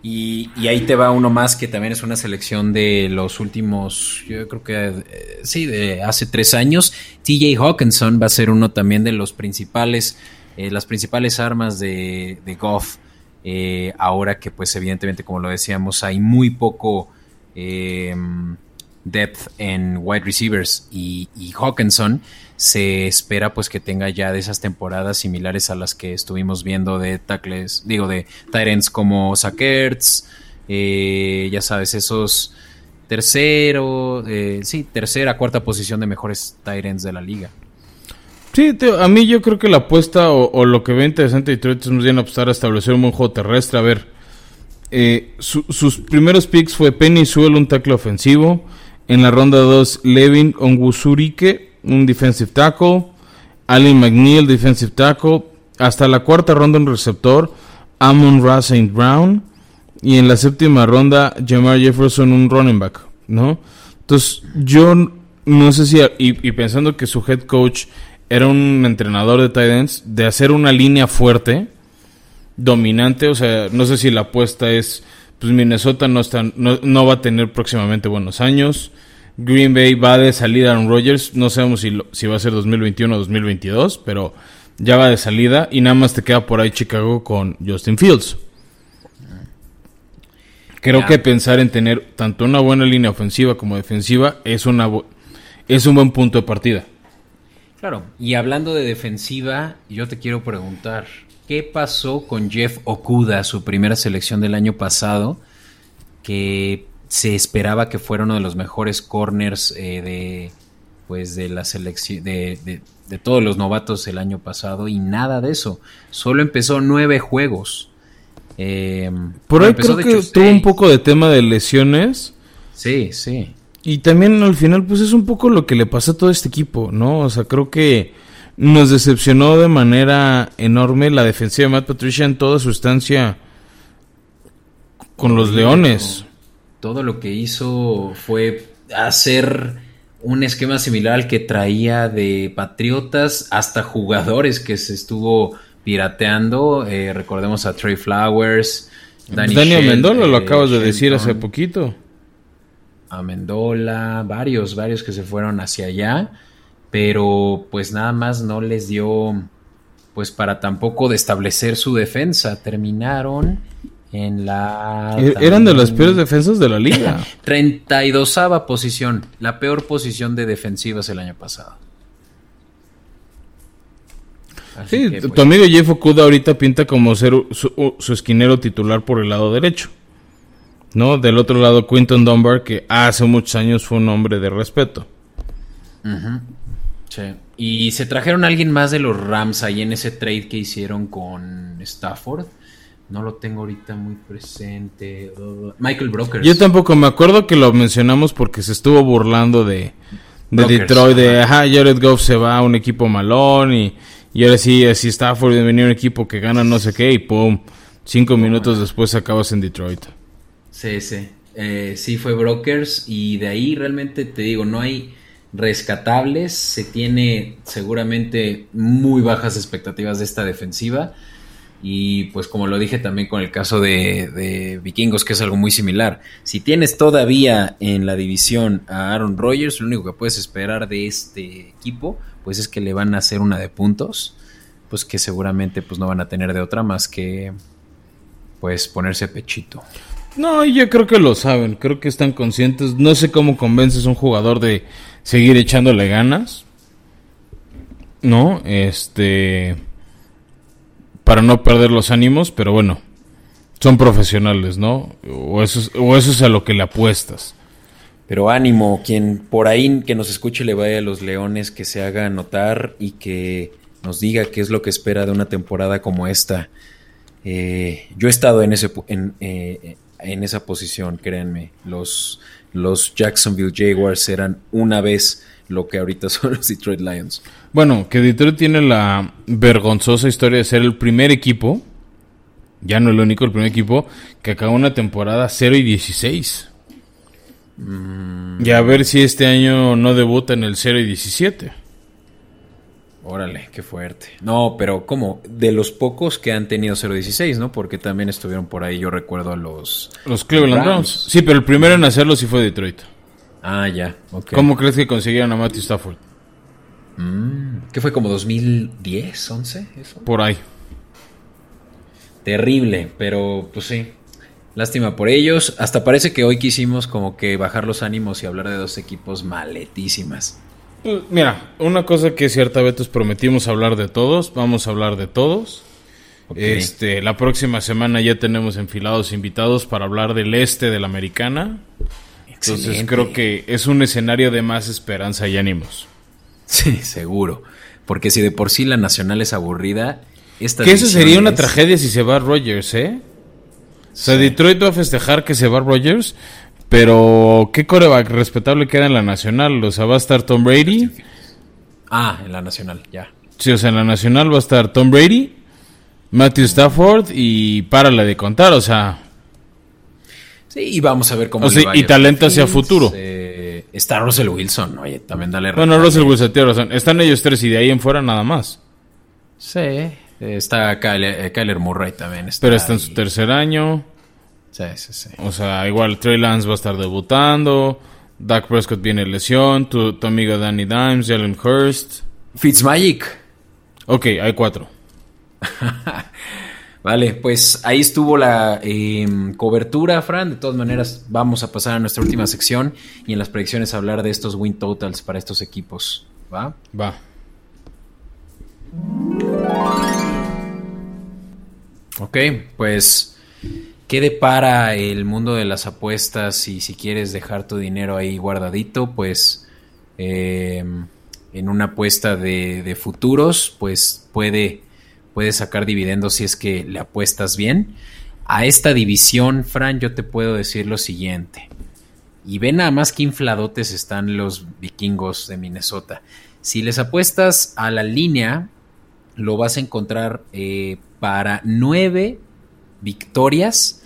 Y, ahí te va uno más que también es una selección de los últimos, yo creo que eh, sí, de hace tres años. TJ Hawkinson va a ser uno también de los principales, eh, las principales armas de, de Goff. Eh, ahora que pues evidentemente como lo decíamos hay muy poco depth en wide receivers y, y Hawkinson se espera pues que tenga ya de esas temporadas similares a las que estuvimos viendo de tackles, digo, de Tyrants como Sackerts, eh, ya sabes, esos tercero, eh, sí, tercera, cuarta posición de mejores Tyrants de la liga. Sí, a mí yo creo que la apuesta o, lo que ve interesante de Detroit es más bien apostar a establecer un buen juego terrestre. A ver, eh, sus primeros picks fue Penny Sewell, un tackle ofensivo. En la ronda 2, Levin Ongusurike, un defensive tackle. Allen McNeil, defensive tackle. Hasta la cuarta ronda un receptor. Amon Ra St. Brown. Y en la séptima ronda, Jamar Jefferson, un running back, ¿no? Entonces, yo no sé si, y, pensando que su head coach era un entrenador de tight ends, de hacer una línea fuerte, dominante, o sea, no sé si la apuesta es, pues Minnesota no, está, no, no va a tener próximamente buenos años. Green Bay va de salida Aaron Rodgers. No sabemos si, si va a ser 2021 o 2022, pero ya va de salida. Y nada más te queda por ahí Chicago con Justin Fields. Creo que pensar en tener tanto una buena línea ofensiva como defensiva es, una, es un buen punto de partida. Claro, y hablando de defensiva, yo te quiero preguntar, ¿qué pasó con Jeff Okuda, su primera selección del año pasado? Que se esperaba que fuera uno de los mejores corners eh, de pues de la selección de, de, todos los novatos el año pasado y nada de eso. Solo empezó nueve juegos. Eh, por ahí creo que tuvo un poco de tema de lesiones. Sí sí. Y también al final pues es un poco lo que le pasa a todo este equipo no o sea creo que nos decepcionó de manera enorme la defensiva de Matt Patricia en toda su estancia con los Leones todo lo que hizo fue hacer un esquema similar al que traía de Patriotas, hasta jugadores que se estuvo pirateando. Eh, recordemos a Trey Flowers, Daniel Mendola, lo acabas de decir hace poquito. A Mendola, varios, varios que se fueron hacia allá, pero pues nada más no les dio, pues para tampoco de establecer su defensa. Terminaron en la... E-, eran de las peores defensas de la liga. 32 posición, la peor posición de defensivas el año pasado. sí, tu pues, amigo Jeff Okuda ahorita pinta como ser su, esquinero titular por el lado derecho. ¿No? Del otro lado, Quinton Dunbar, que hace muchos años fue un hombre de respeto. Sí. Y se trajeron a alguien más de los Rams ahí en ese trade que hicieron con Stafford. No lo tengo ahorita muy presente. Michael Brokers. Yo tampoco me acuerdo que lo mencionamos porque se estuvo burlando de, de Detroit. De, ajá, Jared Goff se va a un equipo malón y, y ahora sí, así Stafford venir un equipo que gana no sé qué y pum. Cinco minutos después acabas en Detroit. Sí, sí. Eh, sí fue Brokers y de ahí realmente te digo, no hay rescatables, se tiene seguramente muy bajas expectativas de esta defensiva y pues como lo dije también con el caso de, Vikingos, que es algo muy similar, si tienes todavía en la división a Aaron Rodgers, lo único que puedes esperar de este equipo pues es que le van a hacer una de puntos, pues que seguramente pues no van a tener de otra más que pues ponerse pechito. No, yo creo que lo saben, creo que están conscientes. No sé cómo convences a un jugador de seguir echándole ganas. No, este. Para no perder los ánimos, pero bueno, son profesionales, ¿no? O eso, es, a lo que le apuestas. Pero ánimo, quien por ahí que nos escuche le vaya a los leones, que se haga notar y que nos diga qué es lo que espera de una temporada como esta. Eh, yo he estado en, ese, en, eh, en esa posición, créanme. Los, los Jacksonville Jaguars eran una vez lo que ahorita son los Detroit Lions. Bueno, que Detroit tiene la vergonzosa historia de ser el primer equipo, ya no el único, el primer equipo, que acabó una temporada 0 y 16. Mm. Y a ver si este año no debuta en el 0 y 17. Órale, qué fuerte. No, pero como de los pocos que han tenido 0-16, ¿no? Porque también estuvieron por ahí, yo recuerdo a los... Los Cleveland Browns. Sí, pero el primero en hacerlo sí fue Detroit. Ah, ya, ok. ¿Cómo crees que consiguieron a Matthew Stafford? Mm, ¿Qué fue como 2010, 11? Eso? Por ahí. Terrible, pero pues sí. Lástima por ellos. Hasta parece que hoy quisimos como que bajar los ánimos y hablar de dos equipos maletísimas. Pues, mira, una cosa que es cierta, Betos, prometimos hablar de todos, vamos a hablar de todos. Este, la próxima semana ya tenemos enfilados invitados para hablar del este de la americana. Entonces creo que es un escenario de más esperanza y ánimos. Sí, seguro. Porque si de por sí la nacional es aburrida, esta Que eso sería una tragedia si se va Rogers, ¿eh? O sea, Detroit va a festejar que se va Rogers, pero, ¿qué coreback respetable queda en la nacional? O sea, va a estar Tom Brady. Ah, en la nacional, ya. Sí, o sea, en la nacional va a estar Tom Brady, Matthew Stafford y párale de contar, o sea. Sí, y vamos a ver cómo. O sea, y talento hacia futuro. Eh, está Russell Wilson, oye, también dale Bueno, Russell Wilson tiene razón. Están ellos tres y de ahí en fuera nada más. Sí, está Kyler, eh, Murray también. Pero está en su tercer año. Sí, sí, sí. O sea, igual Trey Lance va a estar debutando. Dak Prescott viene lesión. Tu, amigo Danny Dimes, Jalen Hurst. Fitzmagic. Ok, hay cuatro. vale, pues ahí estuvo la em, cobertura, Fran. De todas maneras, vamos a pasar a nuestra última sección y en las predicciones hablar de estos win totals para estos equipos. ¿Va? Va. Ok, pues ¿Qué depara el mundo de las apuestas y si quieres dejar tu dinero ahí guardadito? Pues em, en una apuesta de, futuros, pues puede, puede sacar dividendos si es que le apuestas bien. A esta división, Fran, yo te puedo decir lo siguiente. Y ven nada más que infladotes están los vikingos de Minnesota. Si les apuestas a la línea, lo vas a encontrar eh, para nueve victorias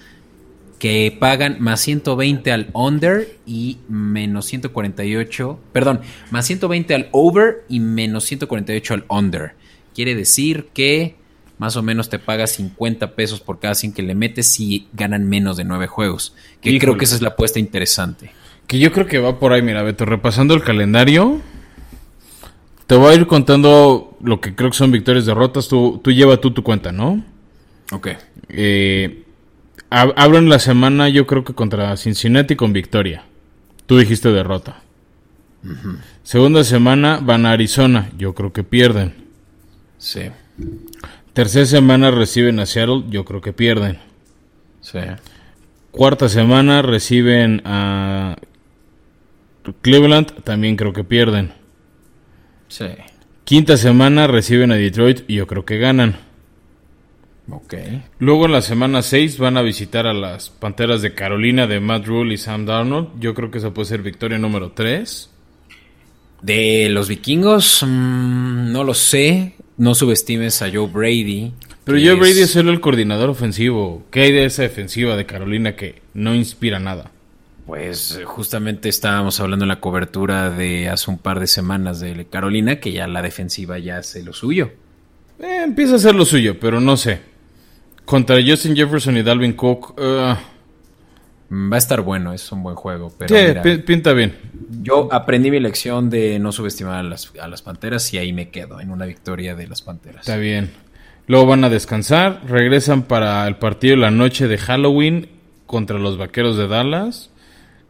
que pagan más 120 al under y menos 148, perdón, más 120 al over y menos 148 al under. Quiere decir que más o menos te pagas 50 pesos por cada 100 que le metes si ganan menos de 9 juegos. Que creo que esa es la apuesta interesante. Que yo creo que va por ahí, mira, Beto, repasando el calendario. Te voy a ir contando lo que creo que son victorias, derrotas. Tú, tú lleva tú tu cuenta, ¿no? Ok. Eh, abren la semana yo creo que contra Cincinnati con victoria. Tú dijiste derrota. Segunda semana van a Arizona. Yo creo que pierden. Sí. Tercera semana reciben a Seattle. Yo creo que pierden. Sí. Cuarta semana reciben a Cleveland. También creo que pierden. Sí. Quinta semana reciben a Detroit. Y yo creo que ganan. Ok. Luego en la semana 6 van a visitar a las Panteras de Carolina de Matt Rule y Sam Darnold. Yo creo que esa puede ser victoria número 3. De los vikingos, mm, no lo sé. No subestimes a Joe Brady. Pero Joe Brady es solo el coordinador ofensivo. ¿Qué hay de esa defensiva de Carolina que no inspira nada. Pues justamente estábamos hablando en la cobertura de hace un par de semanas de Carolina, que ya la defensiva ya hace lo suyo. Eh, empieza a hacer lo suyo, pero no sé. Contra Justin Jefferson y Dalvin Cook. Uh, Va a estar bueno, es un buen juego. Pero sí, mira, pinta bien. yo aprendí mi lección de no subestimar a las, a las panteras y ahí me quedo en una victoria de las panteras. Está bien. Luego van a descansar. Regresan para el partido la noche de Halloween contra los vaqueros de Dallas.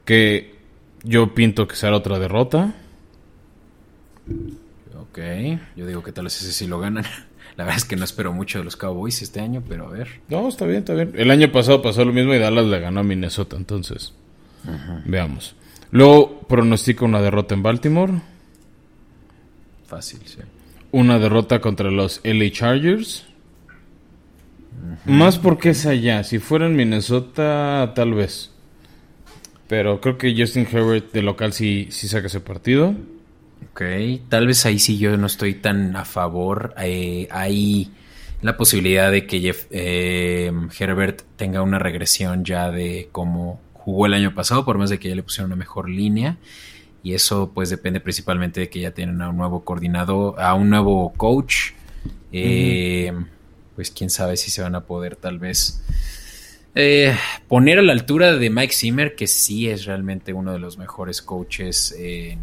Que yo pinto que será otra derrota. Ok, yo digo que tal vez ese sí lo ganan. La verdad es que no espero mucho de los Cowboys este año, pero a ver. No, está bien, está bien. El año pasado pasó lo mismo y Dallas le ganó a Minnesota, entonces. Veamos. Luego pronostica una derrota en Baltimore. Fácil, sí. Una derrota contra los LA Chargers. Más porque es allá. Si fuera en Minnesota, tal vez. Pero creo que Justin Herbert de local sí, sí saca ese partido. Ok, tal vez ahí sí yo no estoy tan a favor. Eh, hay la posibilidad de que Jeff, eh, Herbert tenga una regresión ya de cómo jugó el año pasado, por más de que ya le pusieron una mejor línea. Y eso pues depende principalmente de que ya tienen a un nuevo coordinador, a un nuevo coach. Eh, Pues quién sabe si se van a poder tal vez eh, poner a la altura de Mike Zimmer, que sí es realmente uno de los mejores coaches en,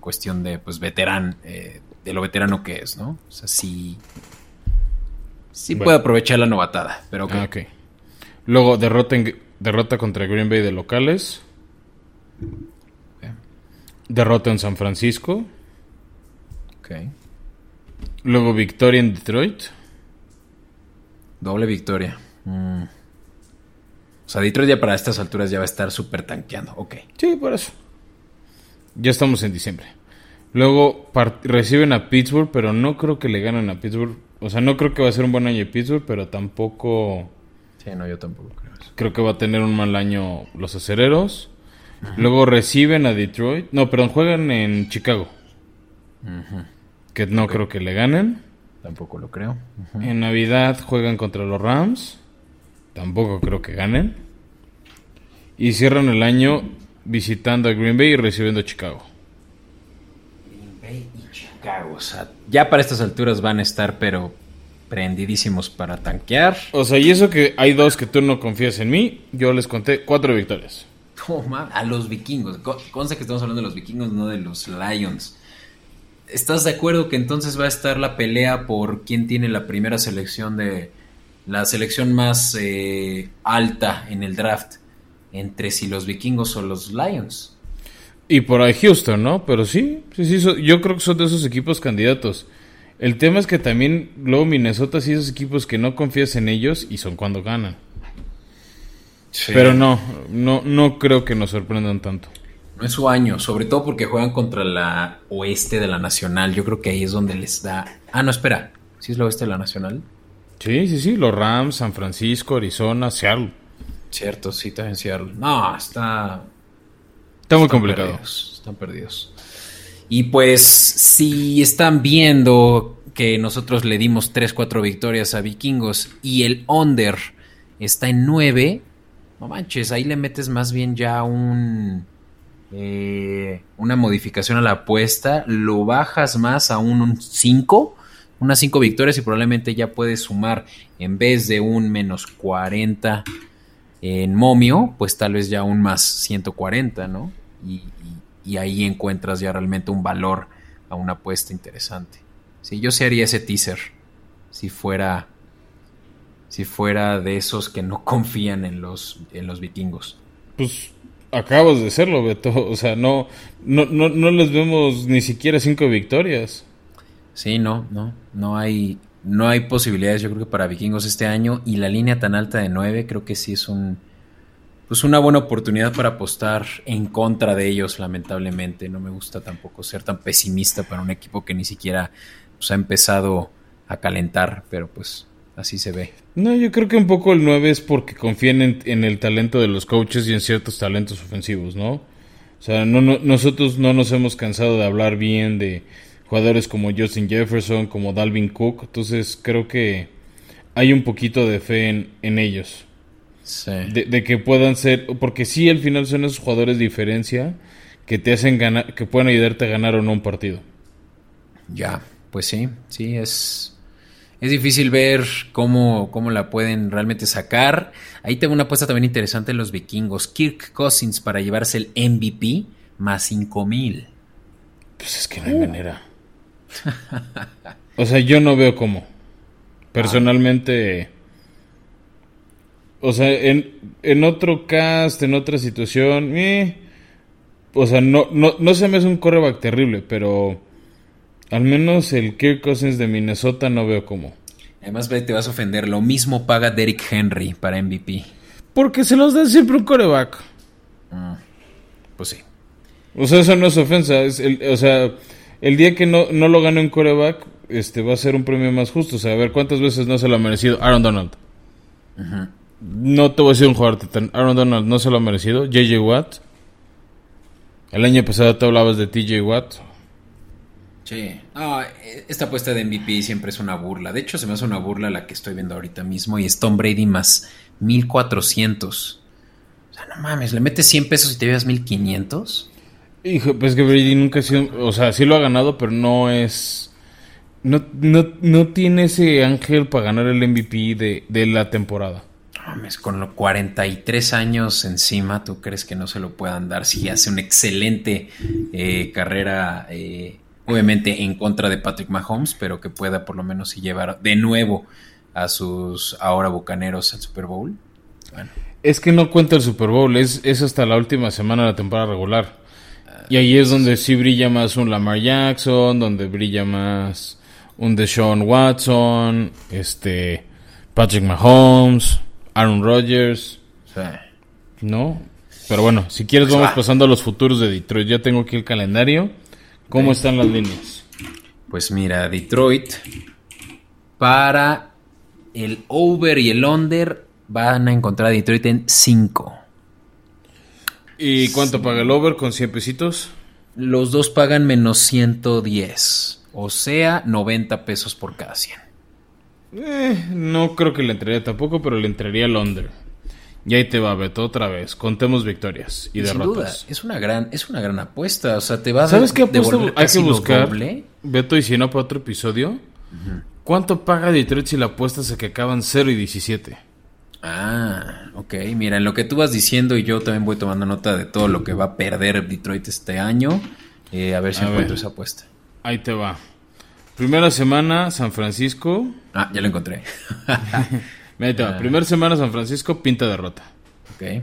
en cuestión de pues veterán, eh, de lo veterano que es, ¿no? O sea, sí, sí Bueno. puede aprovechar la novatada, pero ok. Ah. Luego derrota, en- derrota contra Green Bay de locales. Derrota en San Francisco. ok. Luego victoria en Detroit. Doble victoria. Mm. O sea, Detroit ya para estas alturas ya va a estar súper tanqueando. Ok. Sí, por eso. Ya estamos en diciembre. Luego reciben a Pittsburgh, pero no creo que le ganen a Pittsburgh. O sea, no creo que va a ser un buen año de Pittsburgh, pero tampoco Sí, no, yo tampoco creo eso. creo que va a tener un mal año los acereros. Luego reciben a Detroit. No, perdón, juegan en Chicago. Que no creo que le ganen. Tampoco lo creo. En Navidad juegan contra los Rams. Tampoco creo que ganen. Y cierran el año visitando a Green Bay y recibiendo a Chicago. Green Bay y Chicago. O sea, ya para estas alturas van a estar, pero prendidísimos para tanquear. O sea, y eso que hay dos que tú no confías en mí, yo les conté cuatro victorias. Toma, a los vikingos. Co- Consta que estamos hablando de los vikingos, no de los Lions. ¿Estás de acuerdo que entonces va a estar la pelea por quién tiene la primera selección de. la selección más eh, alta en el draft? Entre si los vikingos o los Lions. Y por ahí Houston, ¿no? Pero sí, sí, sí, so- yo creo que son de esos equipos candidatos. El tema es que también luego Minnesota sí esos equipos que no confías en ellos y son cuando ganan. Pero no, no, no creo que nos sorprendan tanto. No es su año, sobre todo porque juegan contra la oeste de la Nacional. Yo creo que ahí es donde les da. Ah, no, espera. ¿Sí es la oeste de la Nacional? Sí, sí, sí, los Rams, San Francisco, Arizona, Seattle. Cierto, sí, está en Seattle. No, está. Está muy están complicado. perdidos, están perdidos. Y pues, si están viendo que nosotros le dimos 3-4 victorias a Vikingos y el under está en 9, no manches, ahí le metes más bien ya un. eh, una modificación a la apuesta, lo bajas más a un 5, unas 5 victorias y probablemente ya puedes sumar en vez de un menos 40 en momio, pues tal vez ya un más 140, ¿no? Y, y- y ahí encuentras ya realmente un valor a una apuesta interesante. Sí, yo sí haría ese teaser si fuera si fuera de esos que no confían en los en los vikingos. Pues acabas de serlo, Beto. O sea, no, no, no, no les vemos ni siquiera cinco victorias. Sí, no, no, no hay no hay posibilidades yo creo que para vikingos este año y la línea tan alta de 9 creo que sí es un pues una buena oportunidad para apostar en contra de ellos, lamentablemente. No me gusta tampoco ser tan pesimista para un equipo que ni siquiera pues, ha empezado a calentar, pero pues así se ve. No, yo creo que un poco el 9 es porque confían en, en el talento de los coaches y en ciertos talentos ofensivos, ¿no? O sea, no, no- nosotros no nos hemos cansado de hablar bien de jugadores como Justin Jefferson, como Dalvin Cook, entonces creo que hay un poquito de fe en, en ellos. Sí. De, de que puedan ser, porque sí, al final son esos jugadores de diferencia que te hacen ganar, que pueden ayudarte a ganar o no un partido. Ya, pues sí, sí, es, es difícil ver cómo, cómo la pueden realmente sacar. Ahí tengo una apuesta también interesante en los vikingos. Kirk Cousins para llevarse el MVP más 5 mil. Pues es que no hay manera. O sea, yo no veo cómo. Personalmente. O sea, en, en otro cast, en otra situación. eh, o sea, no, no, no se me hace un coreback terrible, pero. Al menos el Kirk Cousins de Minnesota no veo cómo. Además, ve, te vas a ofender. Lo mismo paga Derrick Henry para MVP. Porque se los da siempre un coreback. Pues sí. O sea, eso no es ofensa. Es el, o sea, el día que no, no lo gane un coreback, este, va a ser un premio más justo. O sea, a ver cuántas veces no se lo ha merecido Aaron Donald. No te voy a decir un jugador titán. Aaron Donald no se lo ha merecido. JJ Watt. El año pasado te hablabas de TJ Watt. Sí. No, esta apuesta de MVP siempre es una burla. De hecho, se me hace una burla la que estoy viendo ahorita mismo. Y es Tom Brady más 1400. O sea, no mames, le metes 100 pesos y te llevas 1500. Hijo, pues que Brady nunca ha sido. O sea, sí lo ha ganado, pero no es. No, no, no tiene ese ángel para ganar el MVP de, de la temporada. Con los 43 años encima, ¿tú crees que no se lo puedan dar? Si hace una excelente eh, carrera, eh, obviamente en contra de Patrick Mahomes, pero que pueda por lo menos sí llevar de nuevo a sus ahora bucaneros al Super Bowl. Bueno, Es que no cuenta el Super Bowl, es, es hasta la última semana de la temporada regular. Y ahí es donde sí brilla más un Lamar Jackson, donde brilla más un Deshaun Watson, este Patrick Mahomes, Aaron Rodgers, sea, ¿no? Pero bueno, si quieres Pues vamos va. pasando a los futuros de Detroit. Ya tengo aquí el calendario. ¿Cómo están las líneas? Pues mira, Detroit para el over y el under van a encontrar a Detroit en 5. ¿Y cuánto paga el over con 100 pesitos? Los dos pagan menos 110, o sea, 90 pesos por cada 100. Eh, no creo que le entraría tampoco, pero le entraría el under. Y ahí te va, Beto, otra vez. Contemos victorias y Sin duda, derrotas. es una gran, es una gran apuesta. O sea, te va a ¿Sabes qué apuesta hay que buscar? doble. Beto, y si no para otro episodio. ¿Cuánto paga Detroit si la apuestas a que acaban 0 y 17? Ah, ok. Mira, en lo que tú vas diciendo y yo también voy tomando nota de todo lo que va a perder Detroit este año. eh, a ver si A encuentro ver. esa apuesta. Ahí te va. Primera semana, San Francisco. Ah, ya lo encontré. Mira, Ahí te va. Primera semana, San Francisco, pinta derrota. ok.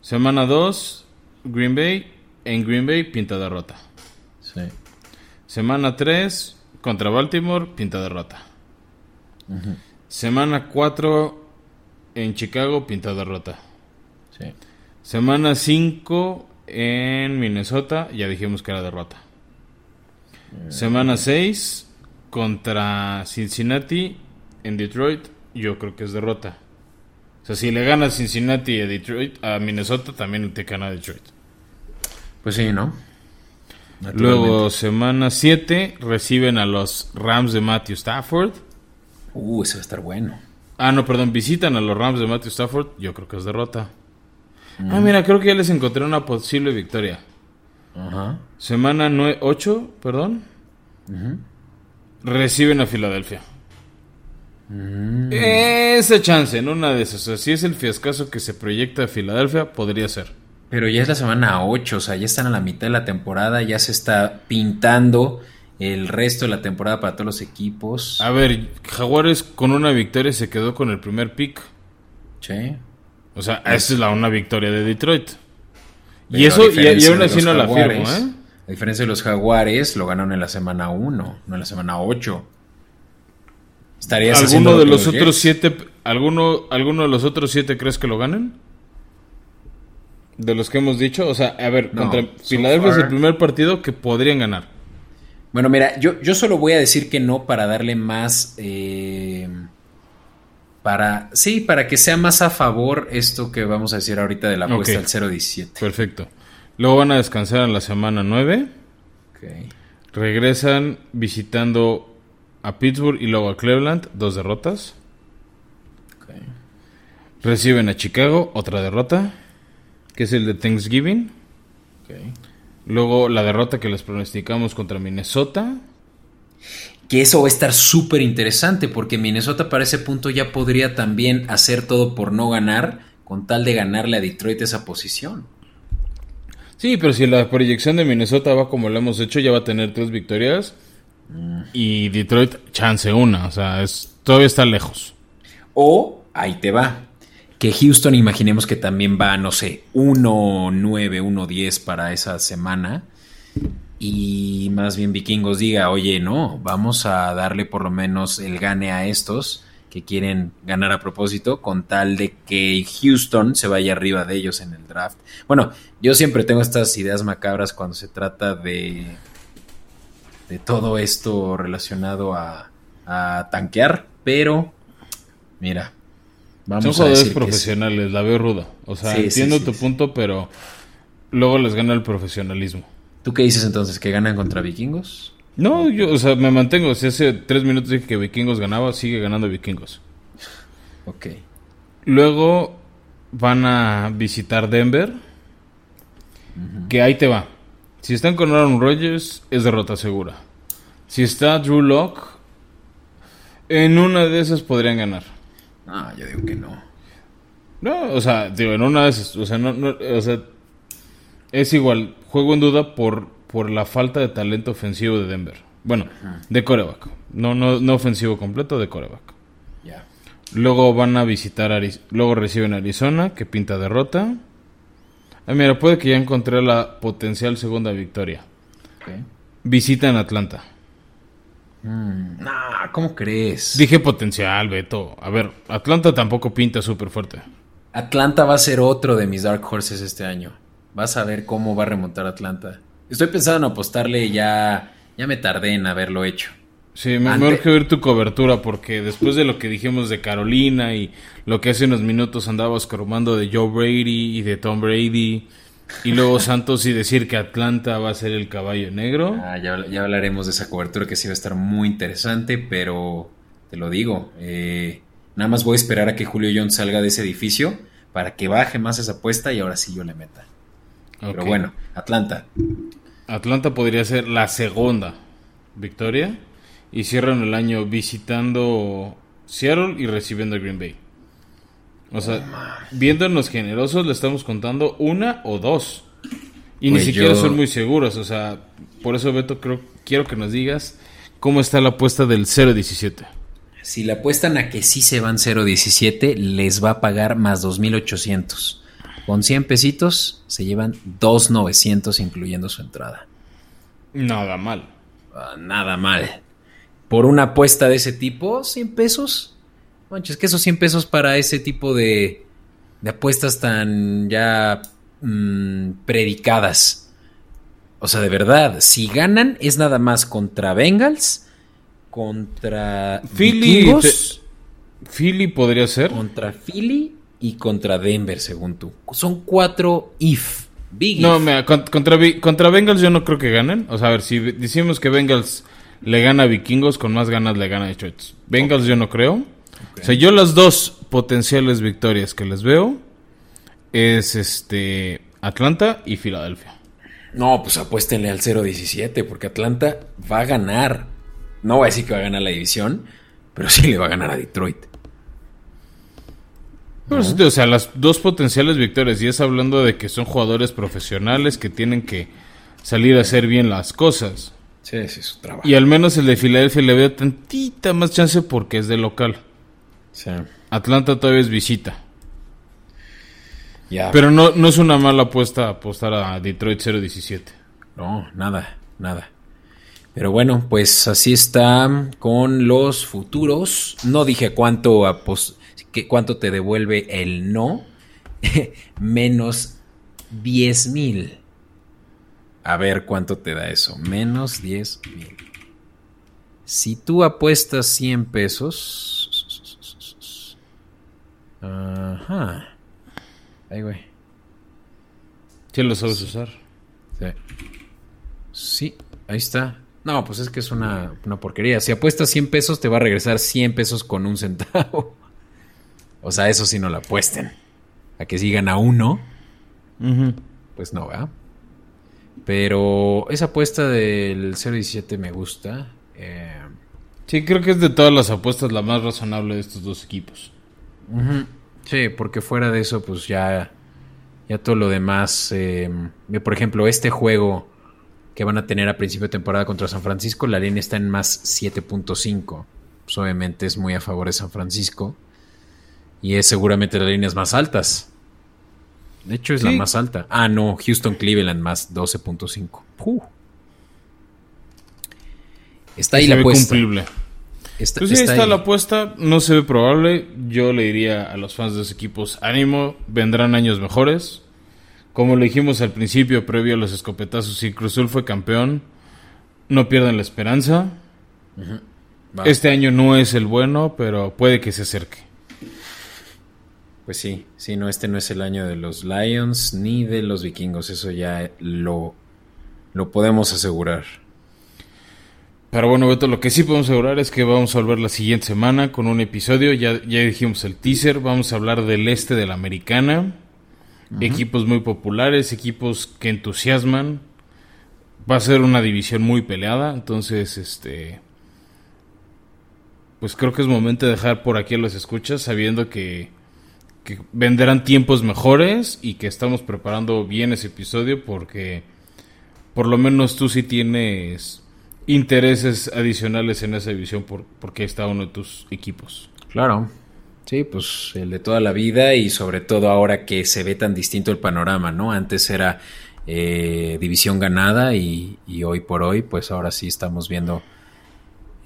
Semana 2, Green Bay. En Green Bay, pinta derrota. Sí. Semana 3, contra Baltimore, pinta derrota. Semana 4, en Chicago, pinta derrota. Sí. Semana 5, en Minnesota, ya dijimos que era derrota. Semana 6, contra Cincinnati, en Detroit, yo creo que es derrota. O sea, si le gana Cincinnati a Detroit, a Minnesota, también te gana Detroit. Pues sí, ¿no? Luego, semana 7, reciben a los Rams de Matthew Stafford. Uh, eso va a estar bueno. Ah, no, perdón, visitan a los Rams de Matthew Stafford. Yo creo que es derrota. Ah, mira, creo que ya les encontré una posible victoria. Ajá. Semana 8, perdón. Reciben a Filadelfia. Esa chance, en una de esas. O sea, si es el fiascazo que se proyecta a Filadelfia, podría ser. Pero ya es la semana 8, o sea, ya están a la mitad de la temporada, ya se está pintando el resto de la temporada para todos los equipos. A ver, Jaguares con una victoria se quedó con el primer pick. Sí. O sea, esa es la una victoria de Detroit. y eso, y, y aún así no la firmo, ¿eh? A diferencia de los Jaguares, lo ganaron en la semana 1, no en la semana 8. ¿Estarías ¿Alguno de los otros Jets? siete, alguno, alguno de los otros siete crees que lo ganen? De los que hemos dicho, o sea, a ver, No, contra so Filadelfia es el primer partido que podrían ganar. Bueno, mira, yo, yo solo voy a decir que no para darle más. eh, para. Sí, para que sea más a favor esto que vamos a decir ahorita de la apuesta Ok. al 0-17. Perfecto. Luego van a descansar en la semana 9. Ok. Regresan visitando a Pittsburgh y luego a Cleveland, dos derrotas. ok. Reciben a Chicago, otra derrota, que es el de Thanksgiving. Luego la derrota que les pronosticamos contra Minnesota. Que eso va a estar súper interesante porque Minnesota para ese punto ya podría también hacer todo por no ganar con tal de ganarle a Detroit esa posición. Sí, pero si la proyección de Minnesota va como lo hemos hecho, ya va a tener tres victorias. Y Detroit, chance una. O sea, es, todavía está lejos. O, ahí te va. Que Houston, imaginemos que también va, no sé, 1-9, 1-10 para esa semana. Y más bien Vikingos diga, oye, no, vamos a darle por lo menos el gane a estos que quieren ganar a propósito con tal de que Houston se vaya arriba de ellos en el draft. Bueno, yo siempre tengo estas ideas macabras cuando se trata de de todo esto relacionado a, a tanquear, pero mira, vamos Son jugadores profesionales, la veo ruda. O sea, entiendo tu punto, pero luego les gana el profesionalismo. ¿Tú qué dices entonces? ¿Que ganan contra vikingos? No, yo, o sea, me mantengo. Si hace tres minutos dije que vikingos ganaba, sigue ganando vikingos. Ok. Luego van a visitar Denver. Que ahí te va. Si están con Aaron Rodgers, es derrota segura. Si está Drew Locke, en una de esas podrían ganar. Ah, yo digo que no. No, o sea, digo, en una esas, o sea, no, o sea, es igual, juego en duda por, por la falta de talento ofensivo de Denver. Bueno, de coreback. No, no, no ofensivo completo, de coreback. Ya. Luego van a visitar, luego reciben Arizona, que pinta derrota. Ah, mira, puede que ya encontré la potencial segunda victoria. Visitan Atlanta. Mm, ¿cómo crees? Dije potencial, Beto. A ver, Atlanta tampoco pinta súper fuerte. Atlanta va a ser otro de mis Dark Horses este año. Vas a ver cómo va a remontar Atlanta. Estoy pensando en apostarle ya. Ya me tardé en haberlo hecho. Sí, mejor que ver tu cobertura porque después de lo que dijimos de Carolina y lo que hace unos minutos andabas corromando de Joe Brady y de Tom Brady y luego Santos y decir que Atlanta va a ser el caballo negro. Ah, ya, hablaremos de esa cobertura que sí va a estar muy interesante, pero te lo digo, eh, nada más voy a esperar a que Julio Jones salga de ese edificio para que baje más esa apuesta y ahora sí yo le meta. Pero bueno, Atlanta. Atlanta podría ser la segunda victoria y cierran el año visitando Seattle y recibiendo a Green Bay. O sea, viéndonos generosos, le estamos contando una o dos. Y ni siquiera son muy seguros. O sea, por eso, Beto, creo, quiero que nos digas cómo está la apuesta del 0.17. Si le apuestan a que sí se van 0.17, les va a pagar más 2.800. Con 100 pesitos se llevan 2.900 incluyendo su entrada. Nada mal. Ah, nada mal por una apuesta de ese tipo, 100 pesos. Manches, que esos 100 pesos para ese tipo de, de apuestas tan ya mm, predicadas. O sea, de verdad, si ganan es nada más contra Bengals, contra Philly. Philly podría ser. Contra Philly y contra Denver, según tú. Son cuatro if. Big no, Mira, contra, contra Bengals yo no creo que ganen. O sea, a ver, si decimos que Bengals le gana a Vikingos, con más ganas le gana a. Bengals yo no creo. O sea, yo las dos potenciales victorias que les veo es este Atlanta y Filadelfia. No, pues apuéstenle al 0-17 porque Atlanta va a ganar. No voy a decir que va a ganar la división, pero sí le va a ganar a Detroit. o sea, las dos potenciales victorias, y es hablando de que son jugadores profesionales que tienen que salir a hacer bien las cosas. Sí, sí, su trabajo. Y al menos el de Filadelfia le veo tantita más chance porque es de local. Sí. Atlanta todavía es visita. Ya. Pero no, no es una mala apuesta apostar a Detroit 0-17. No, nada, nada. Pero bueno, pues así está con los futuros. No dije cuánto, que cuánto te devuelve el no. Menos 10 mil. A ver cuánto te da eso. Menos 10 mil. Si tú apuestas 100 pesos. Ajá. Ahí, güey. ¿Quién lo sabes usar? Sí. Sí, ahí está. No, pues es que es una, una, porquería. Si apuestas 100 pesos, te va a regresar 100 pesos con un centavo. O sea, eso sí no la apuesten. A que sigan a uno, pues no, ¿verdad? Pero esa apuesta del 0-17 me gusta. Eh, sí, creo que es de todas las apuestas la más razonable de estos dos equipos. Sí, porque fuera de eso, pues ya, ya todo lo demás. Eh, por ejemplo, este juego que van a tener a principio de temporada contra San Francisco, la línea está en más 7.5. Pues obviamente es muy a favor de San Francisco. Y es seguramente las líneas más altas. De hecho, es la más alta. Ah, no, Houston Cleveland más 12.5. Está ahí la apuesta. Cumplible. Está, pues sí, está, la apuesta. No se ve probable. Yo le diría a los fans de los equipos: ánimo, vendrán años mejores. Como le dijimos al principio, previo a los escopetazos, si Cruzul fue campeón, no pierdan la esperanza. Este año no es el bueno, pero puede que se acerque. Pues sí, sí, no, este no es el año de los Lions ni de los vikingos, eso ya lo, lo podemos asegurar. Pero bueno, Beto, lo que sí podemos asegurar es que vamos a volver la siguiente semana con un episodio, ya, ya dijimos el teaser, vamos a hablar del este de la americana, equipos muy populares, equipos que entusiasman, va a ser una división muy peleada, entonces, este pues creo que es momento de dejar por aquí a los escuchas sabiendo que que vendrán tiempos mejores y que estamos preparando bien ese episodio porque por lo menos tú sí tienes intereses adicionales en esa división por, porque está uno de tus equipos. Claro, sí, pues el de toda la vida y sobre todo ahora que se ve tan distinto el panorama, ¿no? Antes era eh, división ganada y, hoy por hoy pues ahora sí estamos viendo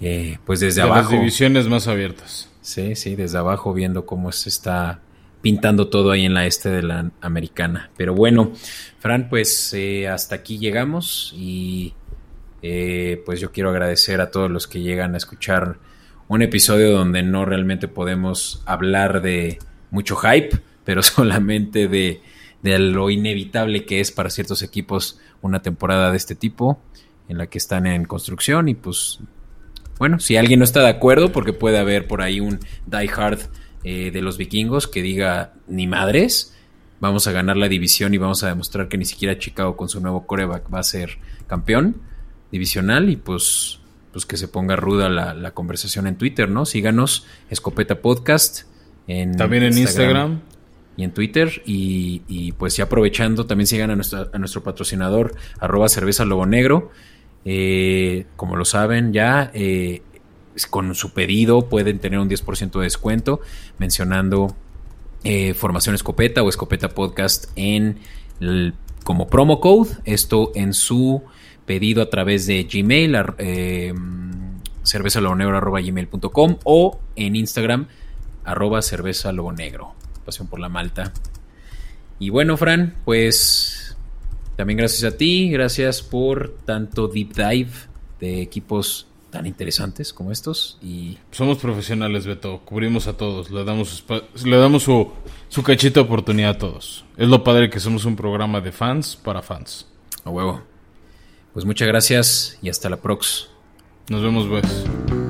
eh, pues desde abajo. Las divisiones más abiertas. Sí, sí, desde abajo viendo cómo se está pintando todo ahí en la este de la americana. Pero bueno, Fran, pues eh, hasta aquí llegamos y eh, pues yo quiero agradecer a todos los que llegan a escuchar un episodio donde no realmente podemos hablar de mucho hype, pero solamente de, lo inevitable que es para ciertos equipos una temporada de este tipo en la que están en construcción y pues bueno, si alguien no está de acuerdo porque puede haber por ahí un die hard eh, de los vikingos que diga ni madres, vamos a ganar la división y vamos a demostrar que ni siquiera Chicago con su nuevo coreback va a ser campeón divisional y pues, pues que se ponga ruda la, conversación en Twitter, ¿no? Síganos, Escopeta Podcast. En también en Instagram, y en Twitter. Y, pues ya aprovechando, también sigan a nuestro, a nuestro patrocinador, arroba cerveza lobo negro. Eh, como lo saben ya, eh, con su pedido pueden tener un 10% de descuento mencionando eh, Formación Escopeta o Escopeta Podcast en como promo code. Esto en su pedido a través de Gmail, eh, gmail.com o en Instagram, arroba cerveza negro. Pasión por la malta. Y bueno, Fran, pues también gracias a ti, gracias por tanto deep dive de equipos tan interesantes como estos y somos profesionales Beto. Cubrimos a todos. Le damos le damos su, su cachita oportunidad a todos. Es lo padre que somos un programa de fans para fans. A huevo pues muchas gracias y hasta la próxima. Nos vemos pues